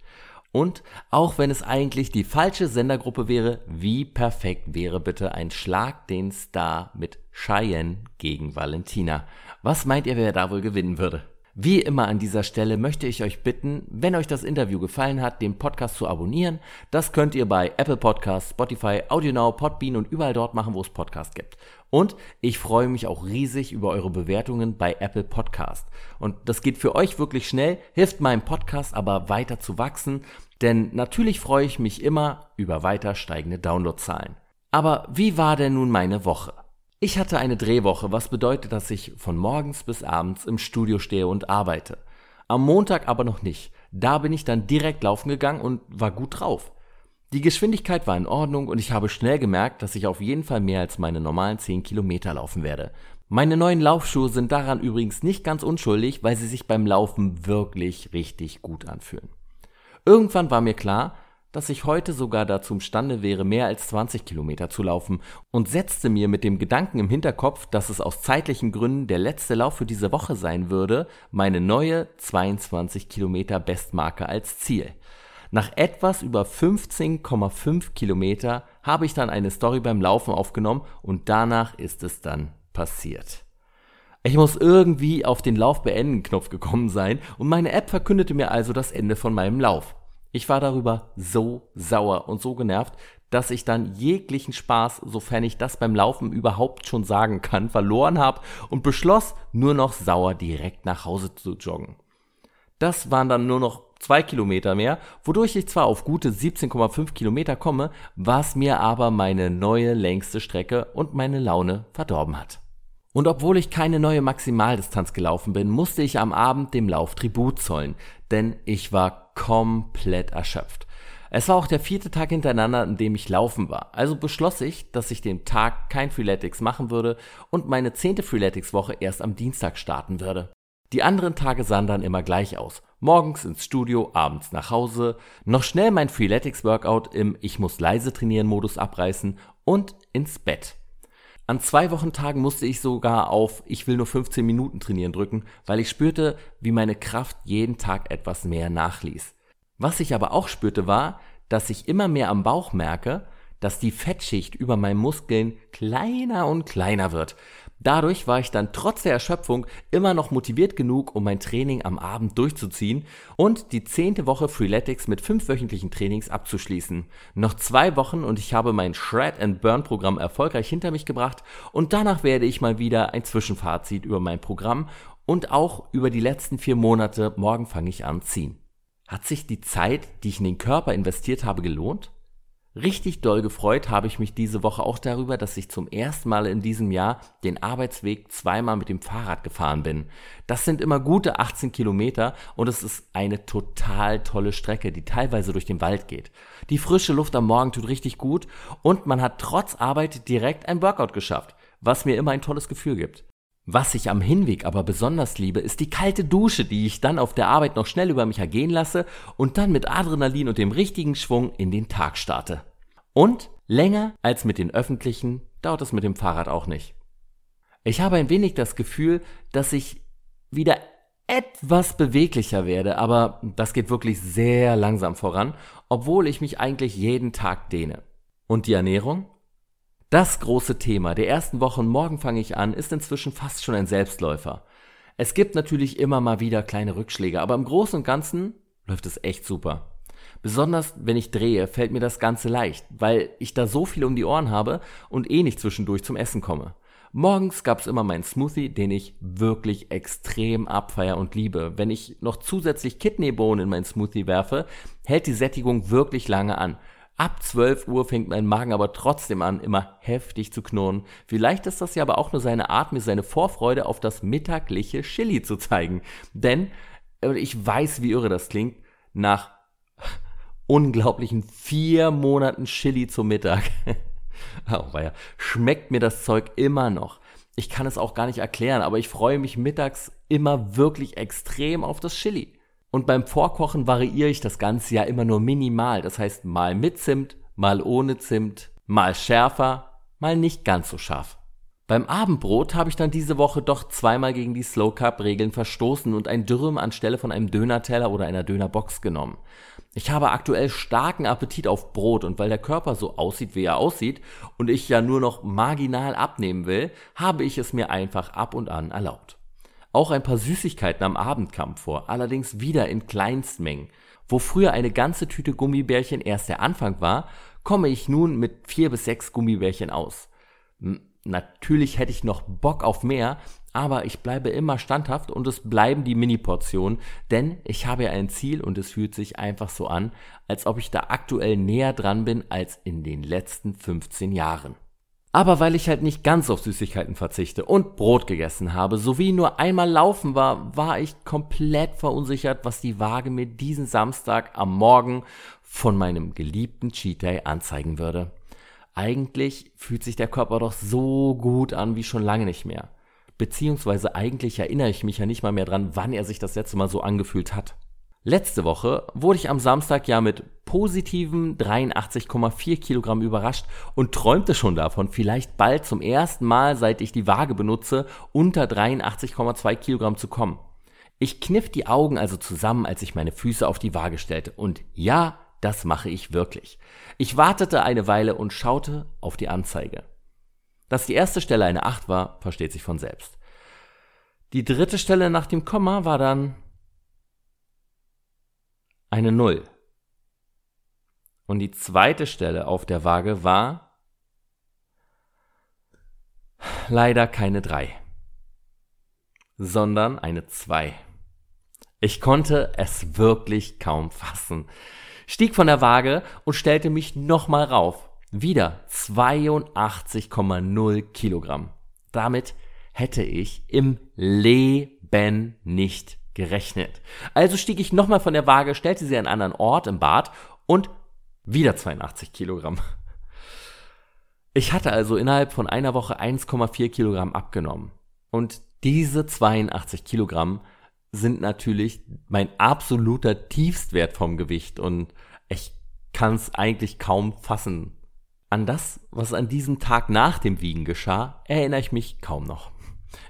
Und auch wenn es eigentlich die falsche Sendergruppe wäre, wie perfekt wäre bitte ein Schlag den Star mit Cheyenne gegen Valentina? Was meint ihr, wer da wohl gewinnen würde? Wie immer an dieser Stelle möchte ich euch bitten, wenn euch das Interview gefallen hat, den Podcast zu abonnieren. Das könnt ihr bei Apple Podcasts, Spotify, AudioNow, Podbean und überall dort machen, wo es Podcasts gibt. Und ich freue mich auch riesig über eure Bewertungen bei Apple Podcast. Und das geht für euch wirklich schnell, hilft meinem Podcast aber weiter zu wachsen, denn natürlich freue ich mich immer über weiter steigende Downloadzahlen. Aber wie war denn nun meine Woche? Ich hatte eine Drehwoche, was bedeutet, dass ich von morgens bis abends im Studio stehe und arbeite. Am Montag aber noch nicht. Da bin ich dann direkt laufen gegangen und war gut drauf. Die Geschwindigkeit war in Ordnung und ich habe schnell gemerkt, dass ich auf jeden Fall mehr als meine normalen 10 Kilometer laufen werde. Meine neuen Laufschuhe sind daran übrigens nicht ganz unschuldig, weil sie sich beim Laufen wirklich richtig gut anfühlen. Irgendwann war mir klar, dass ich heute sogar dazu imstande wäre, mehr als 20 Kilometer zu laufen und setzte mir mit dem Gedanken im Hinterkopf, dass es aus zeitlichen Gründen der letzte Lauf für diese Woche sein würde, meine neue 22 Kilometer Bestmarke als Ziel. Nach etwas über 15,5 Kilometer habe ich dann eine Story beim Laufen aufgenommen und danach ist es dann passiert. Ich muss irgendwie auf den Lauf beenden Knopf gekommen sein und meine App verkündete mir also das Ende von meinem Lauf. Ich war darüber so sauer und so genervt, dass ich dann jeglichen Spaß, sofern ich das beim Laufen überhaupt schon sagen kann, verloren habe und beschloss, nur noch sauer direkt nach Hause zu joggen. Das waren dann nur noch zwei Kilometer mehr, wodurch ich zwar auf gute 17,5 Kilometer komme, was mir aber meine neue längste Strecke und meine Laune verdorben hat. Und obwohl ich keine neue Maximaldistanz gelaufen bin, musste ich am Abend dem Lauf Tribut zollen, denn ich war komplett erschöpft. Es war auch der vierte Tag hintereinander, an dem ich laufen war. Also beschloss ich, dass ich den Tag kein Freeletics machen würde und meine zehnte Freeletics-Woche erst am Dienstag starten würde. Die anderen Tage sahen dann immer gleich aus. Morgens ins Studio, abends nach Hause, noch schnell mein Freeletics-Workout im Ich muss leise trainieren Modus abreißen und ins Bett. An zwei Wochentagen musste ich sogar auf Ich will nur 15 Minuten trainieren drücken, weil ich spürte, wie meine Kraft jeden Tag etwas mehr nachließ. Was ich aber auch spürte war, dass ich immer mehr am Bauch merke, dass die Fettschicht über meinen Muskeln kleiner und kleiner wird. Dadurch war ich dann trotz der Erschöpfung immer noch motiviert genug, um mein Training am Abend durchzuziehen und die zehnte Woche Freeletics mit fünf wöchentlichen Trainings abzuschließen. Noch zwei Wochen und ich habe mein Shred and Burn Programm erfolgreich hinter mich gebracht und danach werde ich mal wieder ein Zwischenfazit über mein Programm und auch über die letzten vier Monate, morgen fange ich an, ziehen. Hat sich die Zeit, die ich in den Körper investiert habe, gelohnt? Richtig doll gefreut habe ich mich diese Woche auch darüber, dass ich zum ersten Mal in diesem Jahr den Arbeitsweg zweimal mit dem Fahrrad gefahren bin. Das sind immer gute 18 Kilometer und es ist eine total tolle Strecke, die teilweise durch den Wald geht. Die frische Luft am Morgen tut richtig gut und man hat trotz Arbeit direkt ein Workout geschafft, was mir immer ein tolles Gefühl gibt. Was ich am Hinweg aber besonders liebe, ist die kalte Dusche, die ich dann auf der Arbeit noch schnell über mich ergehen lasse und dann mit Adrenalin und dem richtigen Schwung in den Tag starte. Und länger als mit den öffentlichen dauert es mit dem Fahrrad auch nicht. Ich habe ein wenig das Gefühl, dass ich wieder etwas beweglicher werde, aber das geht wirklich sehr langsam voran, obwohl ich mich eigentlich jeden Tag dehne. Und die Ernährung? Das große Thema der ersten Wochen Morgen fange ich an ist inzwischen fast schon ein Selbstläufer. Es gibt natürlich immer mal wieder kleine Rückschläge, aber im Großen und Ganzen läuft es echt super. Besonders wenn ich drehe, fällt mir das Ganze leicht, weil ich da so viel um die Ohren habe und eh nicht zwischendurch zum Essen komme. Morgens gab's immer meinen Smoothie, den ich wirklich extrem abfeier und liebe. Wenn ich noch zusätzlich Kidneybohnen in meinen Smoothie werfe, hält die Sättigung wirklich lange an. Ab 12 Uhr fängt mein Magen aber trotzdem an, immer heftig zu knurren. Vielleicht ist das ja aber auch nur seine Art, mir seine Vorfreude auf das mittagliche Chili zu zeigen. Denn, äh, ich weiß, wie irre das klingt, nach unglaublichen vier Monaten Chili zum Mittag Oh, weia. Schmeckt mir das Zeug immer noch. Ich kann es auch gar nicht erklären, aber ich freue mich mittags immer wirklich extrem auf das Chili. Und beim Vorkochen variiere ich das Ganze ja immer nur minimal. Das heißt, mal mit Zimt, mal ohne Zimt, mal schärfer, mal nicht ganz so scharf. Beim Abendbrot habe ich dann diese Woche doch zweimal gegen die Slow Carb Regeln verstoßen und ein Dürüm anstelle von einem Dönerteller oder einer Dönerbox genommen. Ich habe aktuell starken Appetit auf Brot und weil der Körper so aussieht, wie er aussieht und ich ja nur noch marginal abnehmen will, habe ich es mir einfach ab und an erlaubt. Auch ein paar Süßigkeiten am Abend kamen vor, allerdings wieder in Kleinstmengen. Wo früher eine ganze Tüte Gummibärchen erst der Anfang war, komme ich nun mit vier bis sechs Gummibärchen aus. Natürlich hätte ich noch Bock auf mehr, aber ich bleibe immer standhaft und es bleiben die Mini-Portionen, denn ich habe ja ein Ziel und es fühlt sich einfach so an, als ob ich da aktuell näher dran bin als in den letzten 15 Jahren. Aber weil ich halt nicht ganz auf Süßigkeiten verzichte und Brot gegessen habe, sowie nur einmal laufen war, war ich komplett verunsichert, was die Waage mir diesen Samstag am Morgen von meinem geliebten Cheat Day anzeigen würde. Eigentlich fühlt sich der Körper doch so gut an wie schon lange nicht mehr. Beziehungsweise eigentlich erinnere ich mich ja nicht mal mehr dran, wann er sich das letzte Mal so angefühlt hat. Letzte Woche wurde ich am Samstag ja mit positiven 83,4 Kilogramm überrascht und träumte schon davon, vielleicht bald zum ersten Mal, seit ich die Waage benutze, unter 83,2 Kilogramm zu kommen. Ich kniff die Augen also zusammen, als ich meine Füße auf die Waage stellte. Und ja, das mache ich wirklich. Ich wartete eine Weile und schaute auf die Anzeige. Dass die erste Stelle eine 8 war, versteht sich von selbst. Die dritte Stelle nach dem Komma war dann eine 0. Und die zweite Stelle auf der Waage war leider keine 3, sondern eine 2. Ich konnte es wirklich kaum fassen, stieg von der Waage und stellte mich nochmal rauf. Wieder 82,0 Kilogramm. Damit hätte ich im Leben nicht gerechnet. Also stieg ich nochmal von der Waage, stellte sie an einen anderen Ort im Bad und wieder 82 Kilogramm. Ich hatte also innerhalb von einer Woche 1,4 Kilogramm abgenommen. Und diese 82 Kilogramm sind natürlich mein absoluter Tiefstwert vom Gewicht und ich kann es eigentlich kaum fassen, an das, was an diesem Tag nach dem Wiegen geschah, erinnere ich mich kaum noch.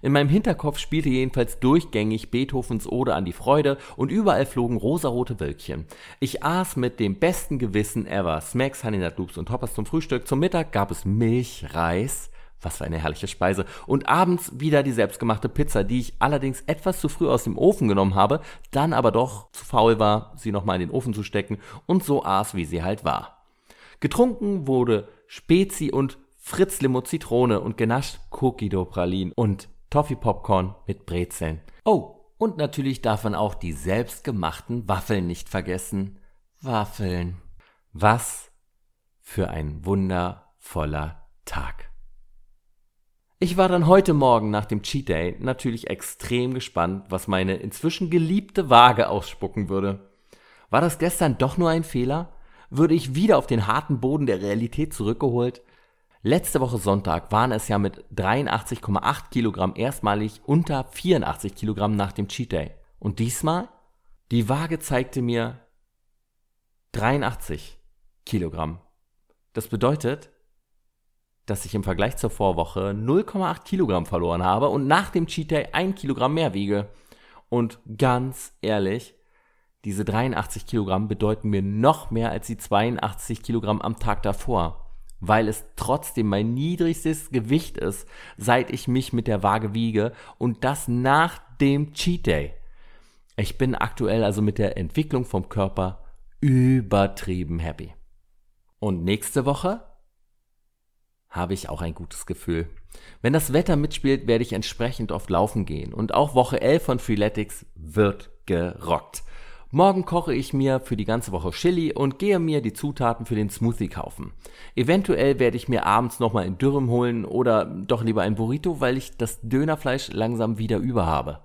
In meinem Hinterkopf spielte jedenfalls durchgängig Beethovens Ode an die Freude und überall flogen rosarote Wölkchen. Ich aß mit dem besten Gewissen ever Smacks, Honey Nut Loops und Hoppers zum Frühstück. Zum Mittag gab es Milchreis. Was für eine herrliche Speise. Und abends wieder die selbstgemachte Pizza, die ich allerdings etwas zu früh aus dem Ofen genommen habe, dann aber doch zu faul war, sie nochmal in den Ofen zu stecken und so aß, wie sie halt war. Getrunken wurde Spezi und Fritz Limo Zitrone und genascht Cookie-Dough Pralin und Toffee Popcorn mit Brezeln. Oh, und natürlich darf man auch die selbstgemachten Waffeln nicht vergessen. Waffeln. Was für ein wundervoller Tag. Ich war dann heute Morgen nach dem Cheat Day natürlich extrem gespannt, was meine inzwischen geliebte Waage ausspucken würde. War das gestern doch nur ein Fehler? würde ich wieder auf den harten Boden der Realität zurückgeholt. Letzte Woche Sonntag waren es ja mit 83,8 Kilogramm erstmalig unter 84 Kilogramm nach dem Cheat Day. Und diesmal? Die Waage zeigte mir 83 Kilogramm. Das bedeutet, dass ich im Vergleich zur Vorwoche 0,8 Kilogramm verloren habe und nach dem Cheat Day ein Kilogramm mehr wiege. Und ganz ehrlich, diese 83 Kilogramm bedeuten mir noch mehr als die 82 Kilogramm am Tag davor, weil es trotzdem mein niedrigstes Gewicht ist, seit ich mich mit der Waage wiege und das nach dem Cheat Day. Ich bin aktuell also mit der Entwicklung vom Körper übertrieben happy. Und nächste Woche habe ich auch ein gutes Gefühl. Wenn das Wetter mitspielt, werde ich entsprechend oft laufen gehen. Und auch Woche 11 von Freeletics wird gerockt. Morgen koche ich mir für die ganze Woche Chili und gehe mir die Zutaten für den Smoothie kaufen. Eventuell werde ich mir abends nochmal ein Dürrem holen oder doch lieber ein Burrito, weil ich das Dönerfleisch langsam wieder über habe.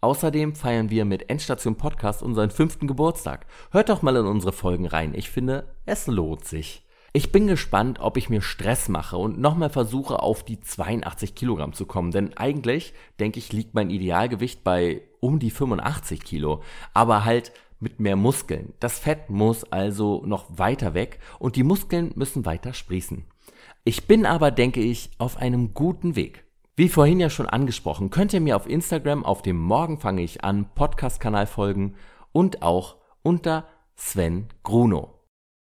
Außerdem feiern wir mit Endstation Podcast unseren fünften Geburtstag. Hört doch mal in unsere Folgen rein. Ich finde, es lohnt sich. Ich bin gespannt, ob ich mir Stress mache und nochmal versuche, auf die 82 Kilogramm zu kommen. Denn eigentlich, denke ich, liegt mein Idealgewicht bei um die 85 Kilo. Aber halt mit mehr Muskeln. Das Fett muss also noch weiter weg und die Muskeln müssen weiter sprießen. Ich bin aber, denke ich, auf einem guten Weg. Wie vorhin ja schon angesprochen, könnt ihr mir auf Instagram auf dem Morgen fange ich an Podcast-Kanal folgen und auch unter Sven Gruno.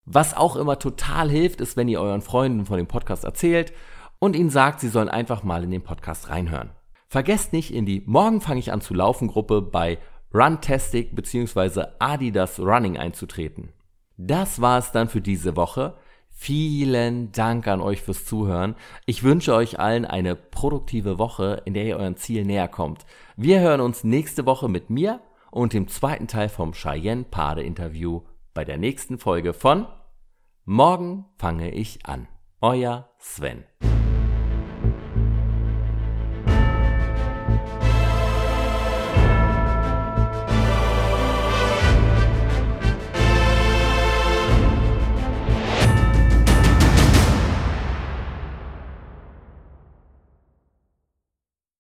Was auch immer total hilft, ist, wenn ihr euren Freunden von dem Podcast erzählt und ihnen sagt, sie sollen einfach mal in den Podcast reinhören. Vergesst nicht, in die Morgen fange ich an zu laufen Gruppe bei Runtastic bzw. Adidas Running einzutreten. Das war es dann für diese Woche. Vielen Dank an euch fürs Zuhören. Ich wünsche euch allen eine produktive Woche, in der ihr euren Ziel näher kommt. Wir hören uns nächste Woche mit mir und dem zweiten Teil vom Cheyenne Pade Interview bei der nächsten Folge von Morgen fange ich an. Euer Sven.